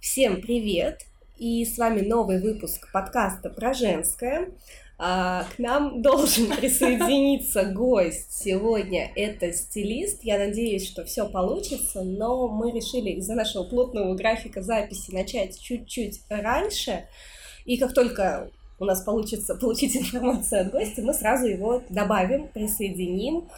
Всем привет! И с вами новый выпуск подкаста про женское. А, к нам должен присоединиться гость сегодня. Это стилист. Я надеюсь, что все получится, но мы решили из-за нашего плотного графика записи начать чуть-чуть раньше. И как только у нас получится получить информацию от гостя, мы сразу его добавим, присоединим.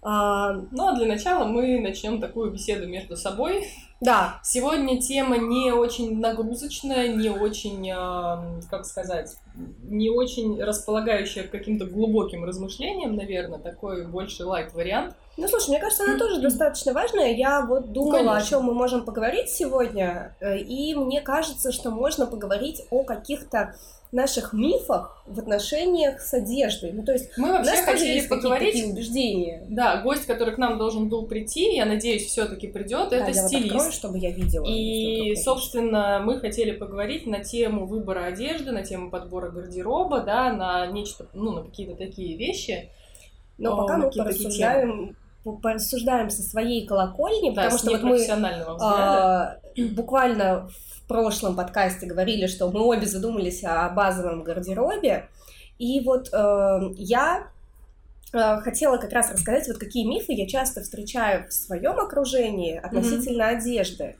А, ну а для начала мы начнем такую беседу между собой. Да. Сегодня тема не очень нагрузочная, не очень, как сказать, не очень располагающая к каким-то глубоким размышлениям, наверное, такой больше лайт-вариант. Ну, слушай, мне кажется, она тоже достаточно важная. Я вот думала, ну, о чем мы можем поговорить сегодня, э, и мне кажется, что можно поговорить о каких-то наших мифах в отношениях с одеждой. Ну, то есть мы вообще хотели поговорить. Такие убеждения. Да, гость, который к нам должен был прийти, я надеюсь, все-таки придет. Да, это я стилист. Вот открою, чтобы я видела. И, собственно, мы хотели поговорить на тему выбора одежды, на тему подбора гардероба, да, на нечто, ну, на какие-то такие вещи. Но О, пока мы порассуждаем порассуждаем со своей колокольни, да, потому что вот мы а, буквально прошлом подкасте говорили, что мы обе задумались о базовом гардеробе. И вот э, я э, хотела как раз рассказать, вот какие мифы я часто встречаю в своем окружении относительно mm-hmm. одежды.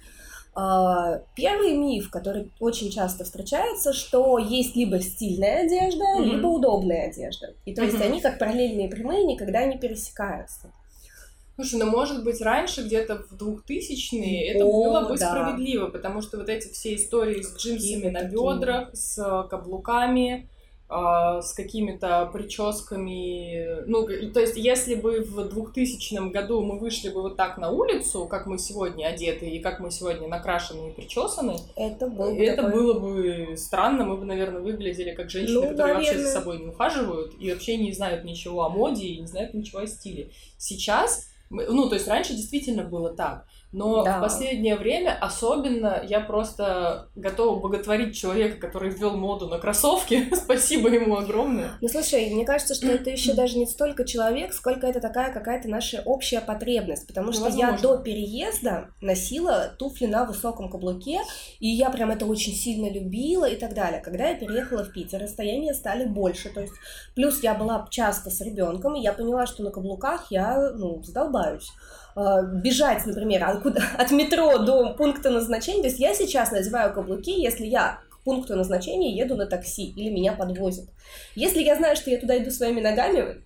Uh, первый миф, который очень часто встречается, что есть либо стильная одежда, mm-hmm. либо удобная одежда. И то mm-hmm. есть они как параллельные прямые никогда не пересекаются. Слушай, ну может быть раньше, где-то в 2000-е, это О, было бы да. справедливо, потому что вот эти все истории с джинсами на бедрах, с каблуками, э, с какими-то прическами, ну, то есть если бы в 2000 году мы вышли бы вот так на улицу, как мы сегодня одеты и как мы сегодня накрашены и причесаны, это, было, это такой... было бы странно, мы бы, наверное, выглядели как женщины, ну, которые наверное... вообще за собой не ухаживают и вообще не знают ничего о моде и не знают ничего о стиле. Сейчас ну, то есть раньше действительно было так. Но да. в последнее время особенно я просто готова боготворить человека, который ввел моду на кроссовки. Спасибо ему огромное. Ну слушай, мне кажется, что это еще даже не столько человек, сколько это такая какая-то наша общая потребность. Потому что Возможно. я до переезда носила туфли на высоком каблуке, и я прям это очень сильно любила и так далее. Когда я переехала в Питер, расстояния стали больше. То есть, плюс я была часто с ребенком, и я поняла, что на каблуках я ну, задолбаюсь. Э, бежать, например, от, метро до пункта назначения. То есть я сейчас надеваю каблуки, если я к пункту назначения еду на такси или меня подвозят. Если я знаю, что я туда иду своими ногами,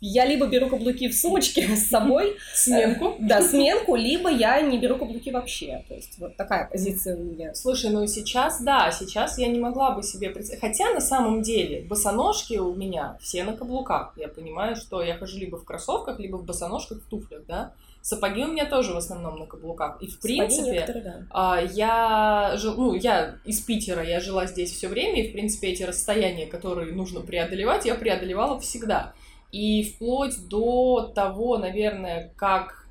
я либо беру каблуки в сумочке с собой. Сменку. Да, сменку, либо я не беру каблуки вообще. То есть вот такая позиция у меня. Слушай, ну сейчас, да, сейчас я не могла бы себе представить. Хотя на самом деле босоножки у меня все на каблуках. Я понимаю, что я хожу либо в кроссовках, либо в босоножках, в туфлях, да. Сапоги у меня тоже в основном на каблуках. И в принципе, да. А, я, жил, ну, я из Питера, я жила здесь все время, и в принципе эти расстояния, которые нужно преодолевать, я преодолевала всегда. И вплоть до того, наверное, как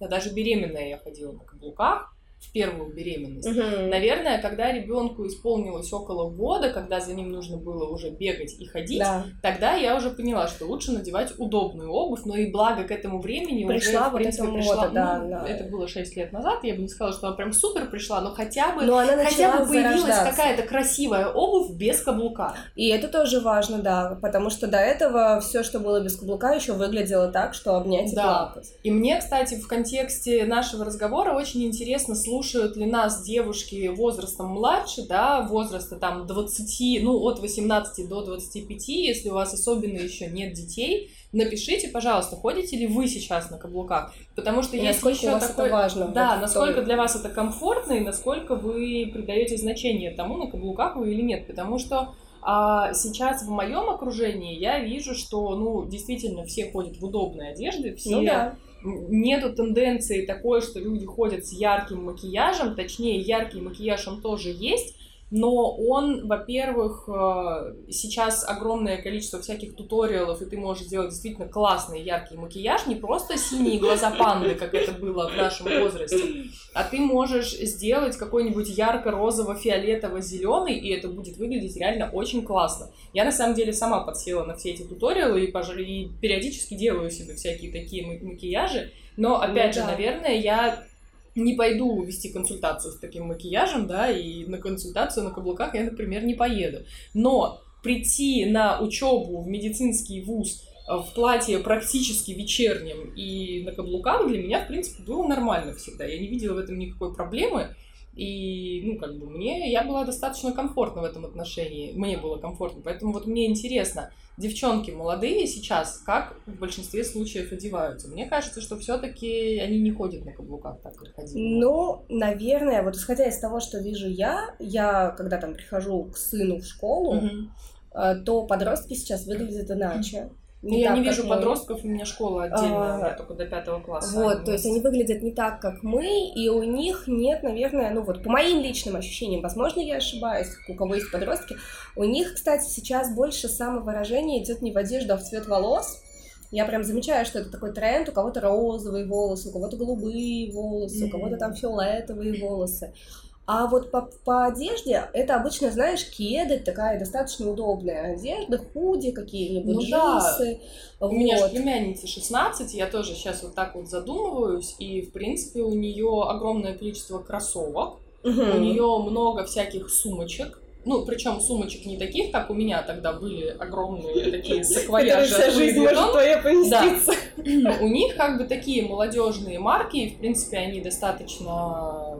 да, даже беременная я ходила на каблуках, первую беременность. Угу. Наверное, когда ребенку исполнилось около года, когда за ним нужно было уже бегать и ходить, да. тогда я уже поняла, что лучше надевать удобную обувь, но и благо к этому времени пришла уже, в принципе, эта пришла, мода, да, ну, да. это было 6 лет назад, я бы не сказала, что она прям супер пришла, но хотя бы, но она хотя бы появилась какая-то красивая обувь без каблука. И это тоже важно, да, потому что до этого все, что было без каблука, еще выглядело так, что обнять да. и плакать. И мне, кстати, в контексте нашего разговора очень интересно, слушают ли нас девушки возрастом младше, да, возраста там 20, ну, от 18 до 25, если у вас особенно еще нет детей, напишите, пожалуйста, ходите ли вы сейчас на каблуках, потому что и есть еще такое, это важно. Да, вот насколько для вас это комфортно и насколько вы придаете значение тому, на каблуках вы или нет, потому что а сейчас в моем окружении я вижу, что, ну, действительно, все ходят в удобной одежде, все ну, да нету тенденции такой, что люди ходят с ярким макияжем, точнее, яркий макияж он тоже есть, но он, во-первых, э, сейчас огромное количество всяких туториалов, и ты можешь сделать действительно классный яркий макияж, не просто синие глаза панды, как это было в нашем возрасте, а ты можешь сделать какой-нибудь ярко-розово-фиолетово-зеленый, и это будет выглядеть реально очень классно. Я на самом деле сама подсела на все эти туториалы и, пожалуй, и периодически делаю себе всякие такие макияжи, но, опять ну, же, да. наверное, я не пойду вести консультацию с таким макияжем, да, и на консультацию на каблуках я, например, не поеду. Но прийти на учебу в медицинский вуз э, в платье практически вечернем и на каблуках для меня, в принципе, было нормально всегда. Я не видела в этом никакой проблемы. И, ну, как бы мне, я была достаточно комфортна в этом отношении. Мне было комфортно. Поэтому вот мне интересно, девчонки молодые сейчас, как в большинстве случаев одеваются? Мне кажется, что все-таки они не ходят на каблуках так, как ходили. Ну, наверное, вот исходя из того, что вижу я, я, когда там прихожу к сыну в школу, угу. то подростки сейчас выглядят иначе. Не я так, не вижу мы... подростков, у меня школа отдельная, а, у меня только до пятого класса. Вот, то есть они выглядят не так, как мы, и у них нет, наверное, ну вот по моим личным ощущениям, возможно, я ошибаюсь, у кого есть подростки, у них, кстати, сейчас больше самовыражения идет не в одежду, а в цвет волос. Я прям замечаю, что это такой тренд, у кого-то розовые волосы, у кого-то голубые волосы, mm-hmm. у кого-то там фиолетовые волосы. А вот по, по одежде, это обычно, знаешь, кеды, такая достаточно удобная одежда, худи какие-нибудь, ну, джинсы. Да. Вот. У меня же племянница 16, я тоже сейчас вот так вот задумываюсь, и, в принципе, у нее огромное количество кроссовок, угу. у нее много всяких сумочек, ну, причем сумочек не таких, как у меня тогда были огромные такие саквояжи. вся жизнь может твоя поместиться. Да. У них как бы такие молодежные марки, и, в принципе, они достаточно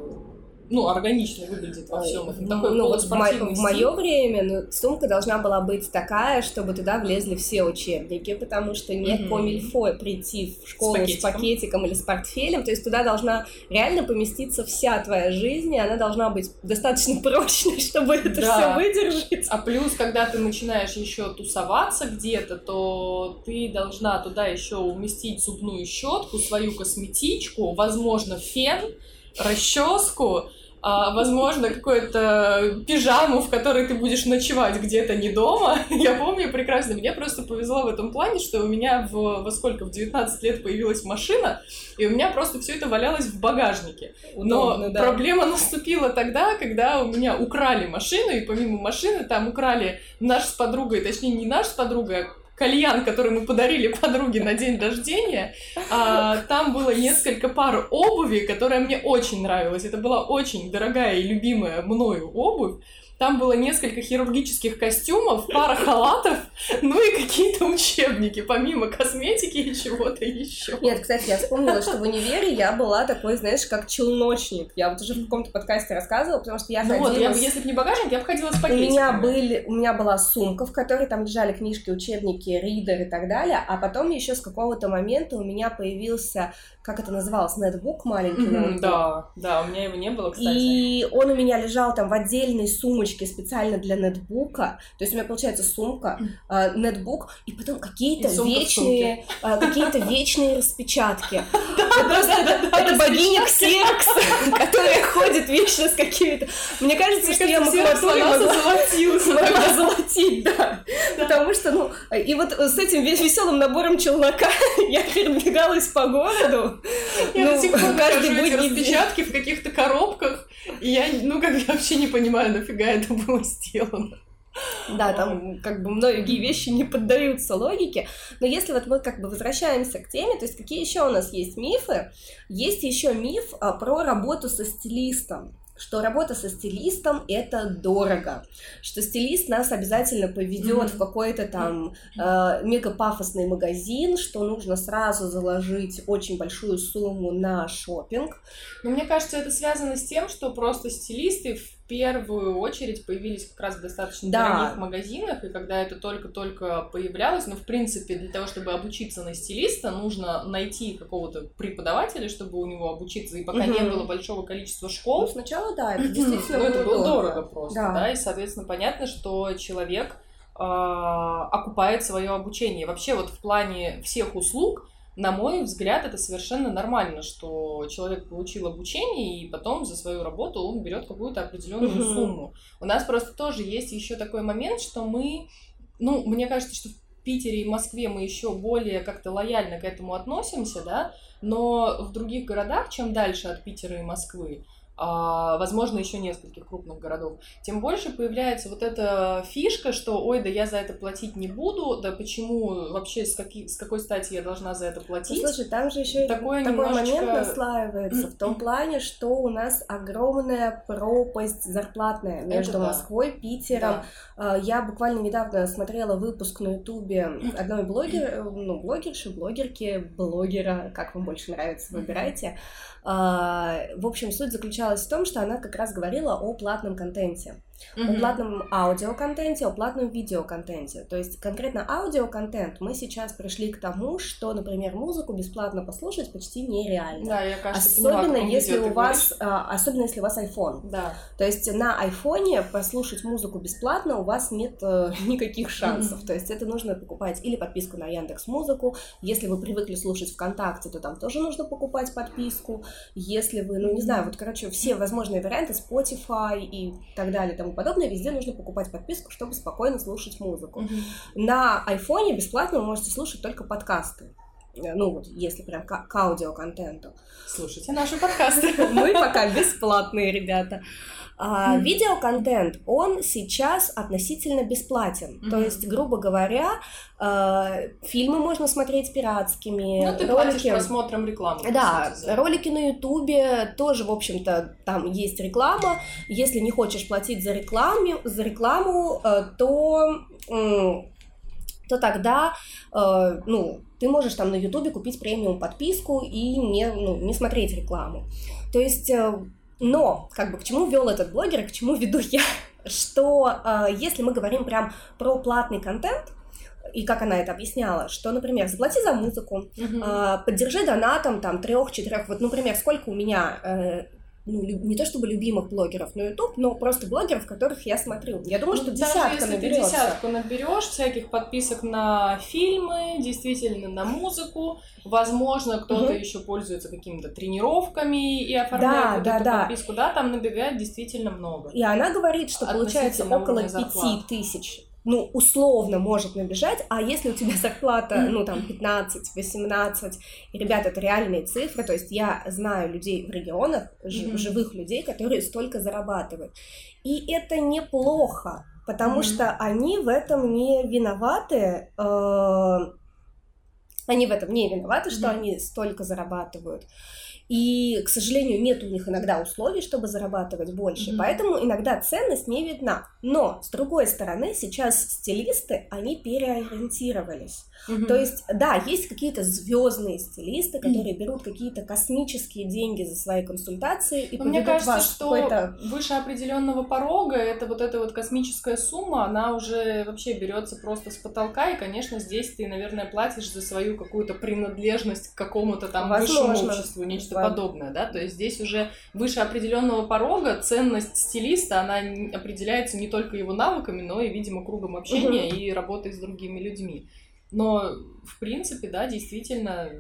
ну, органично выглядит во всем этом. Такой ну, вот в, мо- в мое время ну, сумка должна была быть такая, чтобы туда влезли все учебники, потому что не mm-hmm. комильфо прийти в школу с пакетиком. с пакетиком или с портфелем, то есть туда должна реально поместиться вся твоя жизнь, и она должна быть достаточно прочной, чтобы это да. все выдержать. А плюс, когда ты начинаешь еще тусоваться где-то, то ты должна туда еще уместить зубную щетку, свою косметичку, возможно, фен, расческу, а, возможно, какую-то пижаму, в которой ты будешь ночевать где-то не дома. Я помню прекрасно, мне просто повезло в этом плане, что у меня в, во сколько, в 19 лет появилась машина, и у меня просто все это валялось в багажнике. Удобно, Но да. проблема наступила тогда, когда у меня украли машину, и помимо машины там украли наш с подругой, точнее не наш с подругой, а кальян, который мы подарили подруге на день рождения, а, там было несколько пар обуви, которая мне очень нравилась. Это была очень дорогая и любимая мною обувь. Там было несколько хирургических костюмов, пара халатов, ну и какие-то учебники, помимо косметики и чего-то еще. Нет, кстати, я вспомнила, что в универе я была такой, знаешь, как челночник. Я вот уже в каком-то подкасте рассказывала, потому что я ну ходила... вот, я, если бы не багажник, я бы ходила с пакетиками. У меня, были, у меня была сумка, в которой там лежали книжки, учебники, ридер и так далее, а потом еще с какого-то момента у меня появился как это называлось, нетбук маленький. Mm-hmm, да, да, у меня его не было, кстати. И он у меня лежал там в отдельной сумочке специально для нетбука. То есть у меня получается сумка, э, нетбук, и потом какие-то вечные, э, какие-то вечные распечатки. Это богиня Ксеркс, которая ходит вечно с какими-то... Мне кажется, что я макулатуру могла золотить, да. Потому что, ну, и вот с этим веселым набором челнока я передвигалась по городу, я ну, до сих пор каждый будний распечатки в каких-то коробках, и я, ну, как я вообще не понимаю, нафига это было сделано. Да, там как бы многие вещи не поддаются логике, но если вот мы как бы возвращаемся к теме, то есть какие еще у нас есть мифы? Есть еще миф а, про работу со стилистом что работа со стилистом это дорого, что стилист нас обязательно поведет mm-hmm. в какой-то там э, мегапафосный магазин, что нужно сразу заложить очень большую сумму на шопинг. Но мне кажется, это связано с тем, что просто стилисты в первую очередь появились как раз в достаточно да. дорогих магазинах, и когда это только-только появлялось, ну, в принципе, для того, чтобы обучиться на стилиста, нужно найти какого-то преподавателя, чтобы у него обучиться, и пока угу. не было большого количества школ. Ну, сначала, да, это действительно ну, это было дорого, дорого просто, да. да, и, соответственно, понятно, что человек э, окупает свое обучение. Вообще, вот в плане всех услуг, на мой взгляд, это совершенно нормально, что человек получил обучение, и потом за свою работу он берет какую-то определенную uh-huh. сумму. У нас просто тоже есть еще такой момент, что мы, ну, мне кажется, что в Питере и Москве мы еще более как-то лояльно к этому относимся, да, но в других городах, чем дальше от Питера и Москвы, возможно, еще нескольких крупных городов, тем больше появляется вот эта фишка, что, ой, да я за это платить не буду, да почему вообще, с, каких, с какой стати я должна за это платить? Ну, слушай, там же еще такой немножечко... момент наслаивается в том плане, что у нас огромная пропасть зарплатная между это Москвой, да. Питером. Да. Я буквально недавно смотрела выпуск на Ютубе одной блогер, ну, блогерши, блогерки, блогера, как вам больше нравится, выбирайте. А, в общем, суть заключалась в том, что она как раз говорила о платном контенте mm-hmm. о платном аудиоконтенте, о платном видеоконтенте. То есть конкретно аудиоконтент мы сейчас пришли к тому, что, например, музыку бесплатно послушать почти нереально. Да, я, кажется, особенно поняла, если у вас, а, особенно если у вас iPhone. Да. То есть на iPhone послушать музыку бесплатно у вас нет э, никаких шансов. Mm-hmm. То есть это нужно покупать или подписку на Яндекс Музыку. Если вы привыкли слушать ВКонтакте, то там тоже нужно покупать подписку. Если вы, ну не знаю, вот короче все возможные варианты Spotify и так далее, тому подобное, везде нужно покупать подписку, чтобы спокойно слушать музыку. Mm-hmm. На айфоне бесплатно вы можете слушать только подкасты. Э, ну вот, если прям к, к аудиоконтенту. Слушайте наши подкасты. Мы пока бесплатные, ребята. А, mm-hmm. Видеоконтент, он сейчас относительно бесплатен. Mm-hmm. То есть, грубо говоря, э, фильмы можно смотреть пиратскими. Ну, ты ролики... просмотром рекламы. Да, сути, ролики на Ютубе тоже, в общем-то, там есть реклама. Если не хочешь платить за рекламу, за рекламу э, то, э, то тогда, э, ну, ты можешь там на Ютубе купить премиум подписку и не, ну, не смотреть рекламу. То есть э, но, как бы, к чему вел этот блогер, к чему веду я, что э, если мы говорим прям про платный контент, и как она это объясняла, что, например, заплати за музыку, uh-huh. э, поддержи донатом там трех-четырех, вот, например, сколько у меня э, ну, не то чтобы любимых блогеров на YouTube, но просто блогеров, которых я смотрю. Я думаю, что десятка Даже если наберется. ты десятку наберешь всяких подписок на фильмы, действительно на музыку, возможно, кто-то угу. еще пользуется какими-то тренировками и оформляет да, вот да. подписку, да, там набегает действительно много. И она говорит, что получается около пяти тысяч ну, условно может набежать, а если у тебя зарплата, ну, там, 15, 18, и, ребят, это реальные цифры, то есть я знаю людей в регионах, mm-hmm. живых людей, которые столько зарабатывают. И это неплохо, потому mm-hmm. что они в этом не виноваты, э, они в этом не виноваты, mm-hmm. что они столько зарабатывают. И, к сожалению, нет у них иногда условий, чтобы зарабатывать больше, mm-hmm. поэтому иногда ценность не видна. Но, с другой стороны, сейчас стилисты, они переориентировались. Mm-hmm. То есть, да, есть какие-то звездные стилисты, которые mm-hmm. берут какие-то космические деньги за свои консультации и Мне кажется, вас что какой-то... выше определенного порога это вот эта вот космическая сумма, она уже вообще берется просто с потолка, и, конечно, здесь ты, наверное, платишь за свою какую-то принадлежность к какому-то там Возможно. высшему обществу, нечто подобное, да, то есть здесь уже выше определенного порога ценность стилиста, она определяется не только его навыками, но и, видимо, кругом общения и работой с другими людьми. Но, в принципе, да, действительно,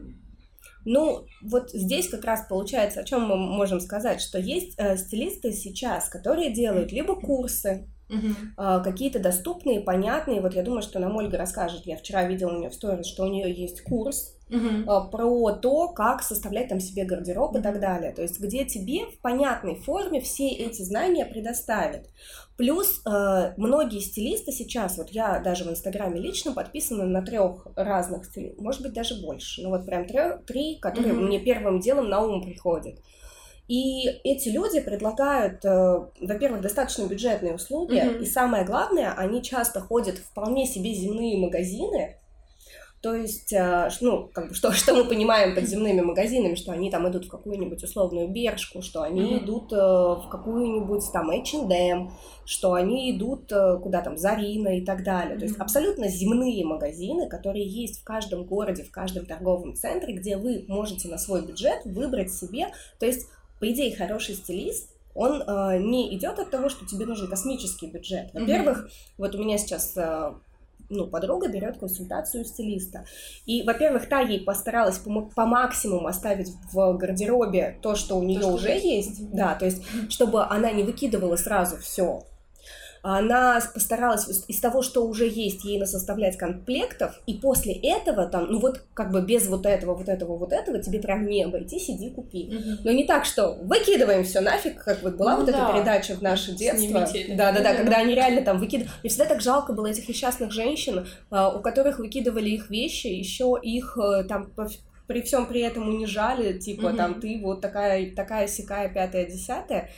ну, вот здесь как раз получается, о чем мы можем сказать, что есть э, стилисты сейчас, которые делают либо курсы, Uh-huh. Uh, какие-то доступные, понятные. Вот я думаю, что нам Ольга расскажет. Я вчера видела у нее в сторис, что у нее есть курс uh, про то, как составлять там себе гардероб uh-huh. и так далее. То есть, где тебе в понятной форме все эти знания предоставят. Плюс э, многие стилисты сейчас, вот я даже в Инстаграме лично подписана на трех разных стилистов, может быть даже больше, ну вот прям трё, три, которые mm-hmm. мне первым делом на ум приходят. И эти люди предлагают, э, во-первых, достаточно бюджетные услуги, mm-hmm. и самое главное, они часто ходят в вполне себе земные магазины, то есть, э, ну, как бы, что, что мы понимаем под земными магазинами, что они там идут в какую-нибудь условную Бершку, что они mm-hmm. идут э, в какую-нибудь там H&M, что они идут э, куда там, Зарина и так далее. Mm-hmm. То есть абсолютно земные магазины, которые есть в каждом городе, в каждом торговом центре, где вы можете на свой бюджет выбрать себе, то есть, по идее, хороший стилист, он э, не идет от того, что тебе нужен космический бюджет. Во-первых, mm-hmm. вот у меня сейчас э, ну, подруга берет консультацию стилиста. И, во-первых, та ей постаралась по, по максимуму оставить в гардеробе то, что у нее то, уже есть. есть. Да, то есть, чтобы она не выкидывала сразу все. Она постаралась из того, что уже есть, ей составлять комплектов, и после этого там, ну вот как бы без вот этого, вот этого, вот этого тебе прям не обойти, сиди, купи. Угу. Но не так, что выкидываем все нафиг, как вот была ну, вот да. эта передача в наше детство. Да-да-да, когда они реально там выкидывали. Мне всегда так жалко было этих несчастных женщин, а, у которых выкидывали их вещи, еще их э, там при всем при этом унижали, типа, угу. там, ты вот такая, такая сякая, пятая, десятая.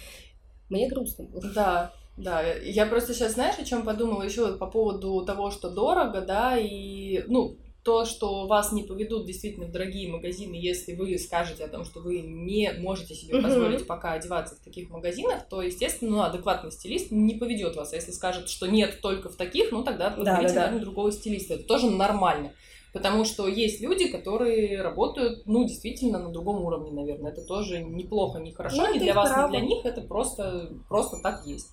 Мне грустно было. Да, да, я просто сейчас, знаешь, о чем подумала еще по поводу того, что дорого, да, и, ну, то, что вас не поведут действительно в дорогие магазины, если вы скажете о том, что вы не можете себе позволить пока одеваться в таких магазинах, то, естественно, ну, адекватный стилист не поведет вас. А если скажет, что нет только в таких, ну тогда подберите, да, да, да. другого стилиста. Это тоже нормально. Потому что есть люди, которые работают, ну, действительно, на другом уровне, наверное. Это тоже неплохо, не хорошо, ну, ни для вас, право. ни для них. Это просто, просто так есть.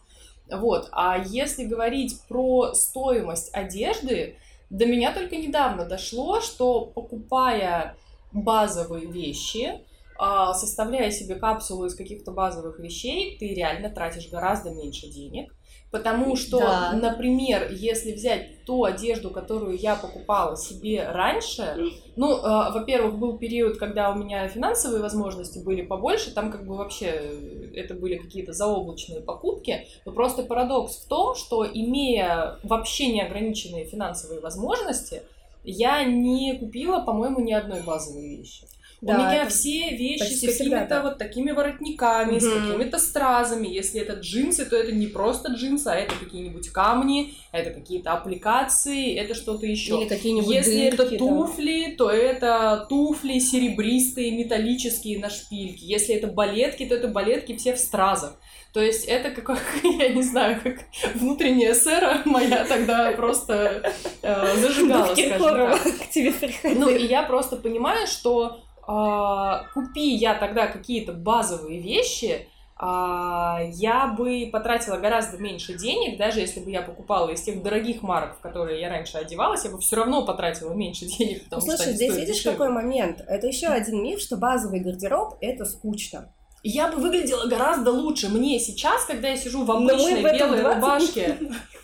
Вот. А если говорить про стоимость одежды, до меня только недавно дошло, что покупая базовые вещи, а, составляя себе капсулу из каких-то базовых вещей, ты реально тратишь гораздо меньше денег. Потому что, да. например, если взять ту одежду, которую я покупала себе раньше, ну, э, во-первых, был период, когда у меня финансовые возможности были побольше, там как бы вообще э, это были какие-то заоблачные покупки, но просто парадокс в том, что имея вообще неограниченные финансовые возможности, я не купила, по-моему, ни одной базовой вещи. Да, У меня все вещи с какими-то вот такими воротниками, угу. с какими-то стразами. Если это джинсы, то это не просто джинсы, а это какие-нибудь камни, это какие-то аппликации, это что-то еще. Или какие-нибудь Если дырки, это туфли, да. то это туфли серебристые, металлические на шпильке. Если это балетки, то это балетки все в стразах. То есть это как, я не знаю, как внутренняя сэра моя тогда просто э, зажигала, скажем так. к тебе приходил. Ну, и я просто понимаю, что купи я тогда какие-то базовые вещи, а, я бы потратила гораздо меньше денег, даже если бы я покупала из тех дорогих марок, в которые я раньше одевалась, я бы все равно потратила меньше денег, потому Слушай, что здесь видишь дешевле. какой момент? Это еще один миф, что базовый гардероб это скучно. Я бы выглядела гораздо лучше. Мне сейчас, когда я сижу в обычной белой 20... рубашке,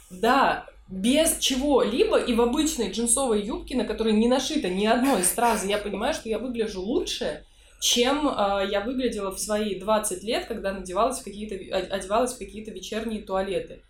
да, без чего-либо и в обычной джинсовой юбке, на которой не нашито ни одной стразы, я понимаю, что я выгляжу лучше, чем э, я выглядела в свои 20 лет, когда надевалась в какие-то, одевалась в какие-то вечерние туалеты.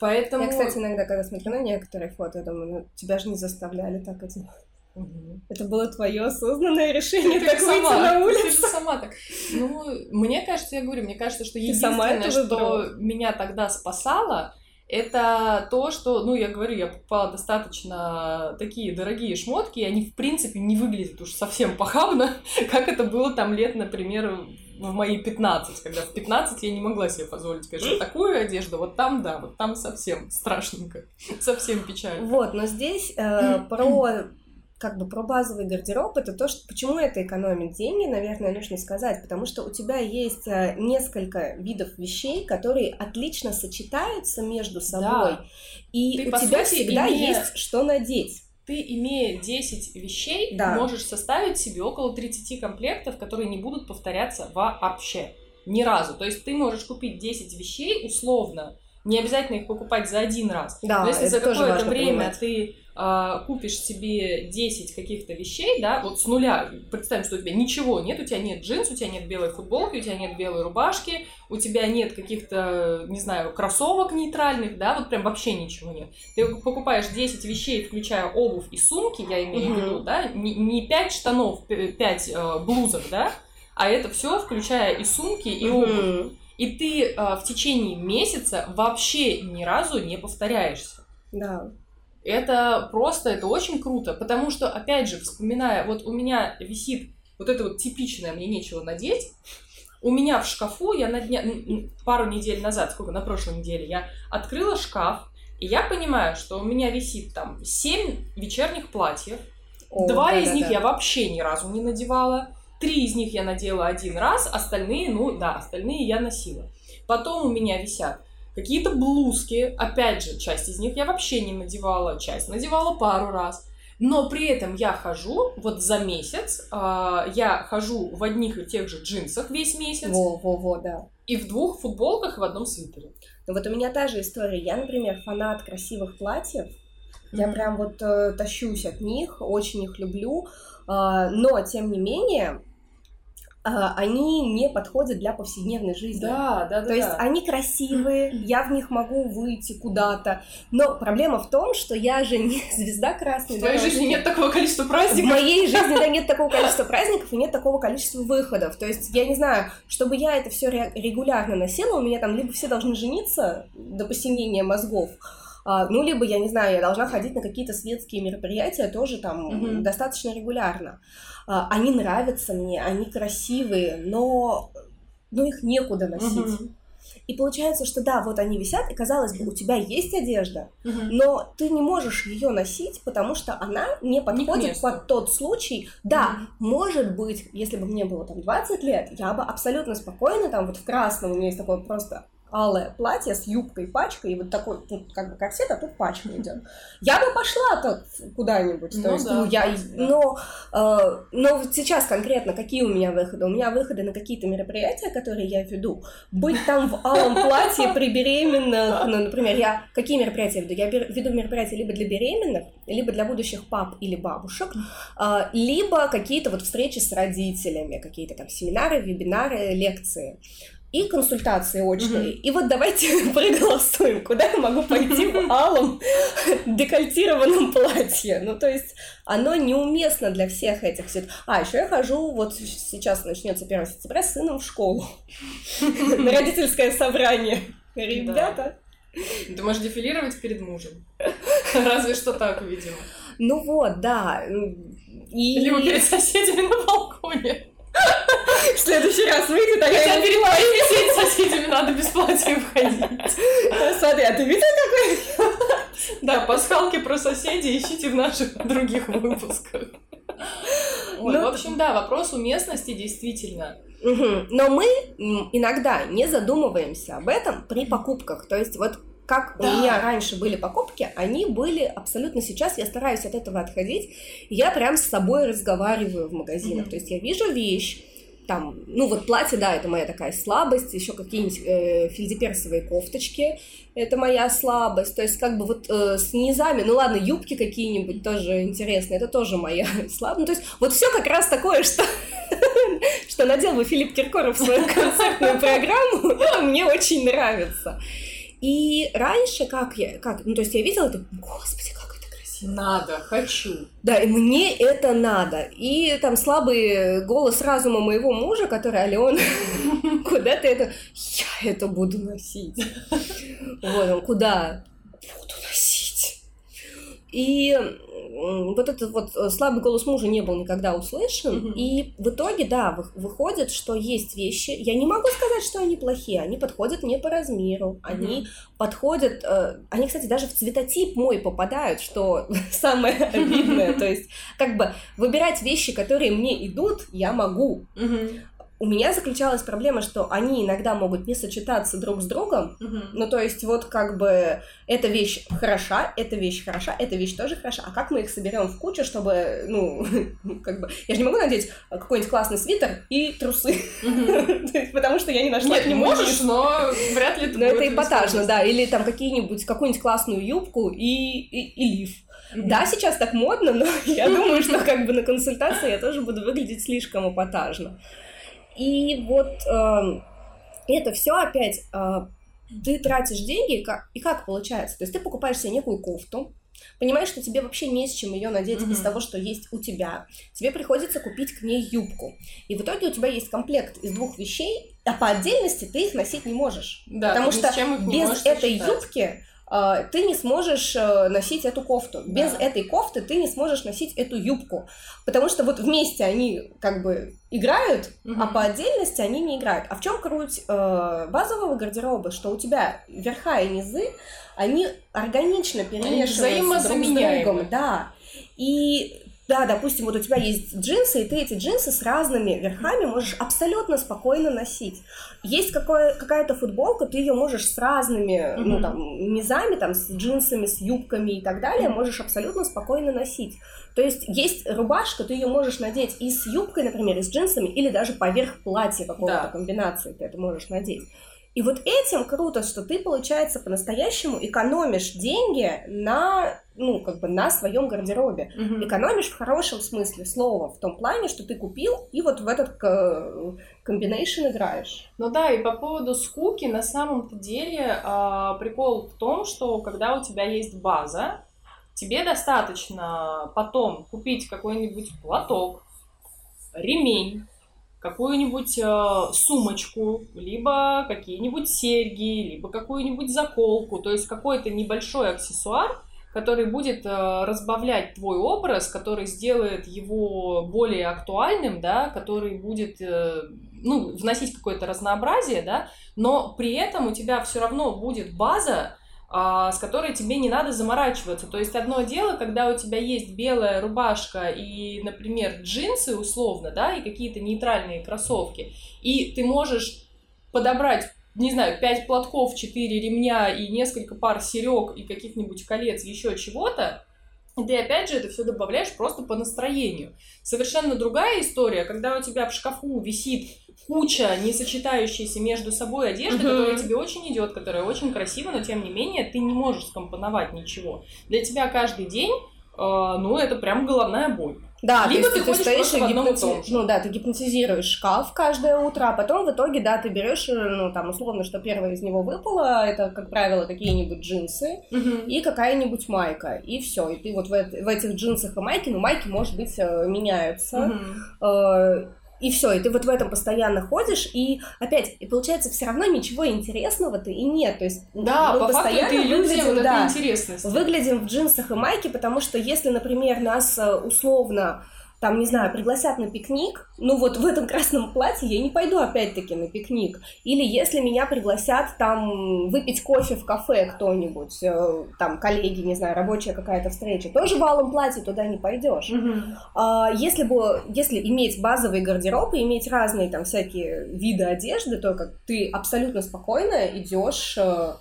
Поэтому... Я, кстати, иногда, когда смотрю на некоторые фото, я думаю, ну, тебя же не заставляли так одевать. Угу. Это было твое осознанное решение ты так выйти сама, на улицу. Ты же сама так. Ну, мне кажется, я говорю, мне кажется, что ты единственное, что меня тогда спасало, это то, что, ну, я говорю, я покупала достаточно такие дорогие шмотки, и они, в принципе, не выглядят уж совсем похабно, как это было там лет, например, в мои 15, когда в 15 я не могла себе позволить, конечно, такую одежду, вот там, да, вот там совсем страшненько, совсем печально. Вот, но здесь э, про как бы про базовый гардероб, это то, что почему это экономит деньги, наверное, нужно сказать, потому что у тебя есть э, несколько видов вещей, которые отлично сочетаются между собой, да. и Ты, у тебя сути, всегда имея... есть что надеть. Ты, имея 10 вещей, да. можешь составить себе около 30 комплектов, которые не будут повторяться вообще. Ни разу. То есть ты можешь купить 10 вещей условно, не обязательно их покупать за один раз. Да, Но если за какое-то время понимать. ты купишь себе 10 каких-то вещей, да, вот с нуля, представим, что у тебя ничего нет, у тебя нет джинс, у тебя нет белой футболки, у тебя нет белой рубашки, у тебя нет каких-то, не знаю, кроссовок нейтральных, да, вот прям вообще ничего нет. Ты покупаешь 10 вещей, включая обувь и сумки, я имею в виду, да, не, не 5 штанов, 5 э, блузок, да, а это все, включая и сумки, и обувь. И ты э, в течение месяца вообще ни разу не повторяешься. Да. Это просто, это очень круто, потому что, опять же, вспоминая, вот у меня висит вот это вот типичное, мне нечего надеть, у меня в шкафу, я на дня, пару недель назад, сколько, на прошлой неделе, я открыла шкаф, и я понимаю, что у меня висит там семь вечерних платьев, О, два да, из да, них да. я вообще ни разу не надевала, три из них я надела один раз, остальные, ну да, остальные я носила. Потом у меня висят Какие-то блузки, опять же, часть из них я вообще не надевала, часть надевала пару раз. Но при этом я хожу, вот за месяц, э, я хожу в одних и тех же джинсах весь месяц. Во-во-во, да. И в двух футболках и в одном свитере. Но вот у меня та же история. Я, например, фанат красивых платьев. Я прям вот э, тащусь от них, очень их люблю. Э, но, тем не менее, они не подходят для повседневной жизни. Да, да, да. То есть они красивые, я в них могу выйти куда-то. Но проблема в том, что я же не звезда красной. В твоей жизни нет такого количества праздников. В моей жизни да, нет такого количества праздников и нет такого количества выходов. То есть я не знаю, чтобы я это все регулярно носила, у меня там либо все должны жениться до посинения мозгов, а, ну, либо, я не знаю, я должна ходить на какие-то светские мероприятия тоже там угу. достаточно регулярно. А, они нравятся мне, они красивые, но, но их некуда носить. Угу. И получается, что да, вот они висят, и казалось бы, у тебя есть одежда, угу. но ты не можешь ее носить, потому что она не подходит не под тот случай. Да, угу. может быть, если бы мне было там 20 лет, я бы абсолютно спокойно, там вот в красном у меня есть такое просто алое платье с юбкой, пачкой, и вот такой, тут как бы корсет, а тут пачка идет. Я бы пошла тут куда-нибудь, ну, то есть, да, ну, я, да. но, э, но вот сейчас конкретно какие у меня выходы? У меня выходы на какие-то мероприятия, которые я веду. Быть там в алом платье при беременных, ну, например, я какие мероприятия веду? Я веду мероприятия либо для беременных, либо для будущих пап или бабушек, э, либо какие-то вот встречи с родителями, какие-то там семинары, вебинары, лекции и консультации очные. Mm-hmm. И вот давайте проголосуем, куда я могу пойти в алом декольтированном платье. Ну, то есть оно неуместно для всех этих. А, еще я хожу, вот сейчас начнется 1 сентября, с сыном в школу. На родительское собрание. Ребята. Ты можешь дефилировать перед мужем. Разве что так, видимо. Ну вот, да. И... Либо перед соседями на балконе. В следующий раз выйдет, а я перед моими соседями надо без платья входить. Смотри, а ты видел какой? Да, пасхалки про соседей ищите в наших других выпусках. Ой, ну, в общем, да, вопрос уместности действительно. Угу. Но мы иногда не задумываемся об этом при покупках. То есть вот как да. у меня раньше были покупки, они были абсолютно сейчас, я стараюсь от этого отходить, я прям с собой разговариваю в магазинах, mm-hmm. то есть я вижу вещь, там, ну вот платье, да, это моя такая слабость, еще какие-нибудь э, фельдеперсовые кофточки, это моя слабость, то есть как бы вот э, с низами, ну ладно, юбки какие-нибудь тоже интересные, это тоже моя слабость, ну, то есть вот все как раз такое, что что надел бы Филипп Киркоров в свою концертную программу, мне очень нравится. И раньше, как я, как, ну, то есть я видела это, господи, как это красиво. Надо, хочу. Да, и мне это надо. И там слабый голос разума моего мужа, который, Ален, куда ты это? Я это буду носить. Вот он, куда? Буду носить. И вот этот вот э, слабый голос мужа не был никогда услышан, mm-hmm. и в итоге, да, выходит, что есть вещи, я не могу сказать, что они плохие, они подходят мне по размеру, они подходят, э, они, кстати, даже в цветотип мой попадают, что самое обидное, то есть как бы выбирать вещи, которые мне идут, я могу, у меня заключалась проблема, что они иногда могут не сочетаться друг с другом. Угу. Ну, то есть, вот как бы эта вещь хороша, эта вещь хороша, эта вещь тоже хороша. А как мы их соберем в кучу, чтобы, ну, как бы. Я же не могу надеть какой-нибудь классный свитер и трусы. Потому что я не нашла Нет, не можешь, но вряд ли Но это эпатажно, да. Или там какие-нибудь, какую-нибудь классную юбку и, и лиф. Да, сейчас так модно, но я думаю, что как бы на консультации я тоже буду выглядеть слишком эпатажно. И вот э, это все опять э, ты тратишь деньги, и как, и как получается? То есть ты покупаешь себе некую кофту, понимаешь, что тебе вообще не с чем ее надеть mm-hmm. из того, что есть у тебя. Тебе приходится купить к ней юбку. И в итоге у тебя есть комплект из двух вещей, а по отдельности ты их носить не можешь. Да, потому что без этой сочетать. юбки ты не сможешь э, носить эту кофту. Без да. этой кофты ты не сможешь носить эту юбку. Потому что вот вместе они как бы играют, угу. а по отдельности они не играют. А в чем круть э, базового гардероба? Что у тебя верха и низы, они органично перемешиваются друг с другом. Да. И да, допустим, вот у тебя есть джинсы, и ты эти джинсы с разными верхами можешь абсолютно спокойно носить. Есть какое, какая-то футболка, ты ее можешь с разными, mm-hmm. ну, там, низами, там, с джинсами, с юбками и так далее, mm-hmm. можешь абсолютно спокойно носить. То есть есть рубашка, ты ее можешь надеть и с юбкой, например, и с джинсами, или даже поверх платья какого-то да. комбинации ты это можешь надеть. И вот этим круто, что ты, получается, по-настоящему экономишь деньги на, ну, как бы на своем гардеробе. Угу. Экономишь в хорошем смысле слова, в том плане, что ты купил и вот в этот комбинейшн играешь. Ну да, и по поводу скуки, на самом-то деле э, прикол в том, что когда у тебя есть база, тебе достаточно потом купить какой-нибудь платок, ремень, какую-нибудь э, сумочку, либо какие-нибудь серьги, либо какую-нибудь заколку, то есть какой-то небольшой аксессуар, который будет э, разбавлять твой образ, который сделает его более актуальным, да, который будет э, ну, вносить какое-то разнообразие, да, но при этом у тебя все равно будет база, с которой тебе не надо заморачиваться. То есть одно дело, когда у тебя есть белая рубашка и, например, джинсы условно, да, и какие-то нейтральные кроссовки, и ты можешь подобрать не знаю, пять платков, четыре ремня и несколько пар серег и каких-нибудь колец, еще чего-то, ты опять же это все добавляешь просто по настроению. Совершенно другая история, когда у тебя в шкафу висит куча не сочетающейся между собой одежды, uh-huh. которая тебе очень идет, которая очень красива, но тем не менее ты не можешь скомпоновать ничего. Для тебя каждый день, э, ну, это прям головная боль. Да, Либо то есть ты, ты стоишь и гипноти... ну да, ты гипнотизируешь шкаф каждое утро, а потом в итоге, да, ты берешь, э, ну там условно, что первое из него выпало, это, как правило, какие-нибудь джинсы угу. и какая-нибудь майка, и все, и ты вот в, в этих джинсах и майке, ну майки, может быть, э, меняются, угу и все, и ты вот в этом постоянно ходишь, и опять, и получается, все равно ничего интересного-то и нет, то есть да, мы по постоянно факту это иллюзия выглядим, вот да, интересности. выглядим в джинсах и майке, потому что если, например, нас э, условно там, не знаю, пригласят на пикник, ну вот в этом красном платье я не пойду опять-таки на пикник. Или если меня пригласят там выпить кофе в кафе кто-нибудь, э, там коллеги, не знаю, рабочая какая-то встреча, тоже в алом платье туда не пойдешь. Mm-hmm. Если бы, если иметь базовый гардероб и иметь разные там всякие виды одежды, то как ты абсолютно спокойно идешь э,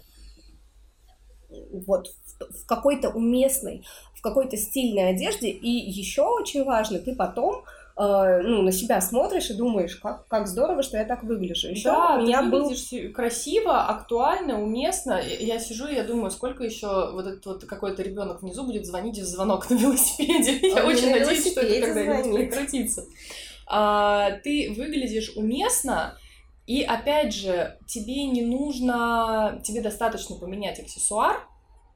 вот в какой-то уместной, в какой-то стильной одежде. И еще очень важно, ты потом э, ну, на себя смотришь и думаешь, как, как здорово, что я так выгляжу. Еще да, у меня ты был... красиво, актуально, уместно. Я сижу и я думаю, сколько еще вот этот вот какой-то ребенок внизу будет звонить в звонок на велосипеде. Я очень надеюсь, что это когда-нибудь прекратится. А, ты выглядишь уместно, и опять же, тебе не нужно, тебе достаточно поменять аксессуар,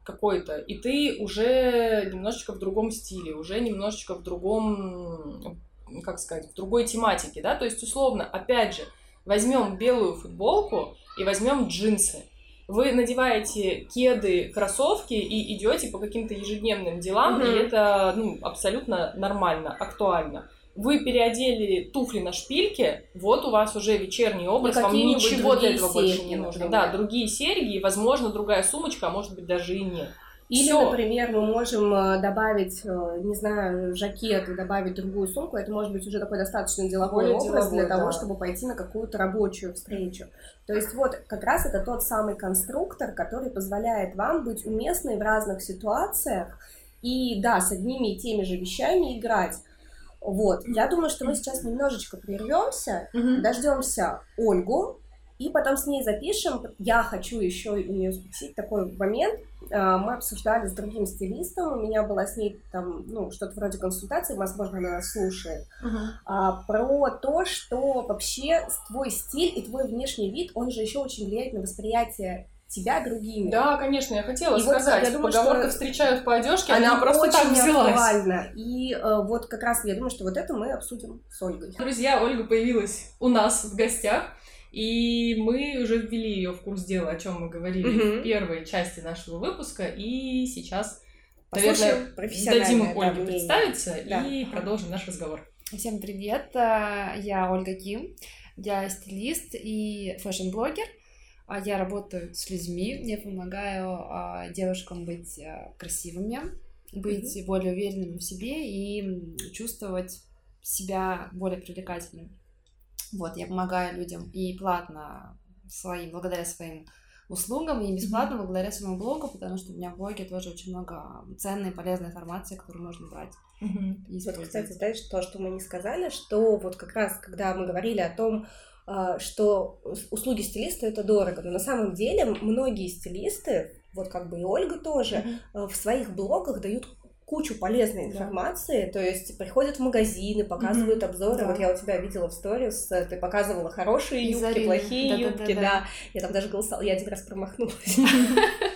какой-то, и ты уже немножечко в другом стиле, уже немножечко в другом, как сказать, в другой тематике, да, то есть условно, опять же, возьмем белую футболку и возьмем джинсы. Вы надеваете кеды, кроссовки и идете по каким-то ежедневным делам, mm-hmm. и это ну, абсолютно нормально, актуально вы переодели туфли на шпильке, вот у вас уже вечерний образ, вам ничего для этого больше не нужно. Да, другие серьги, возможно, другая сумочка, а может быть даже и нет. Или, Всё. например, мы можем э, добавить, э, не знаю, жакет добавить другую сумку. Это может быть уже такой достаточно деловой Более образ деловой, для да. того, чтобы пойти на какую-то рабочую встречу. То есть вот как раз это тот самый конструктор, который позволяет вам быть уместной в разных ситуациях и, да, с одними и теми же вещами играть. Вот, я думаю, что мы сейчас немножечко прервемся, угу. дождемся Ольгу, и потом с ней запишем. Я хочу еще у нее спросить такой момент. А, мы обсуждали с другим стилистом, у меня была с ней там, ну, что-то вроде консультации, возможно, она нас слушает, uh-huh. про то, что вообще твой стиль и твой внешний вид, он же еще очень влияет на восприятие тебя другими. Да, конечно, я хотела и сказать. Вот, я думаю, Поговорка что встречают по одежке, она, она просто очень так взялась. актуальна. И э, вот как раз я думаю, что вот это мы обсудим с Ольгой. Друзья, Ольга появилась у нас в гостях. И мы уже ввели ее в курс дела, о чем мы говорили угу. в первой части нашего выпуска. И сейчас, Послушаем наверное, дадим Ольге да, представиться да. и продолжим наш разговор. Всем привет, э, я Ольга Ким, я стилист и фэшн-блогер. А я работаю с людьми, я помогаю а, девушкам быть а, красивыми, быть mm-hmm. более уверенными в себе и чувствовать себя более привлекательным. Вот, я помогаю людям и платно своим, благодаря своим услугам, и бесплатно mm-hmm. благодаря своему блогу, потому что у меня в блоге тоже очень много ценной, полезной информации, которую можно брать. Mm-hmm. И вот, кстати, знаешь, то, что мы не сказали, что вот как раз, когда мы говорили о том, что услуги стилиста это дорого, но на самом деле многие стилисты, вот как бы и Ольга тоже, mm-hmm. в своих блогах дают кучу полезной информации, да. то есть приходят в магазины, показывают mm-hmm. обзоры. Да. Вот я у тебя видела в сторис, э, ты показывала хорошие юбки, плохие да, юбки, да, да, да. да. Я там даже голосовала, я один раз промахнулась.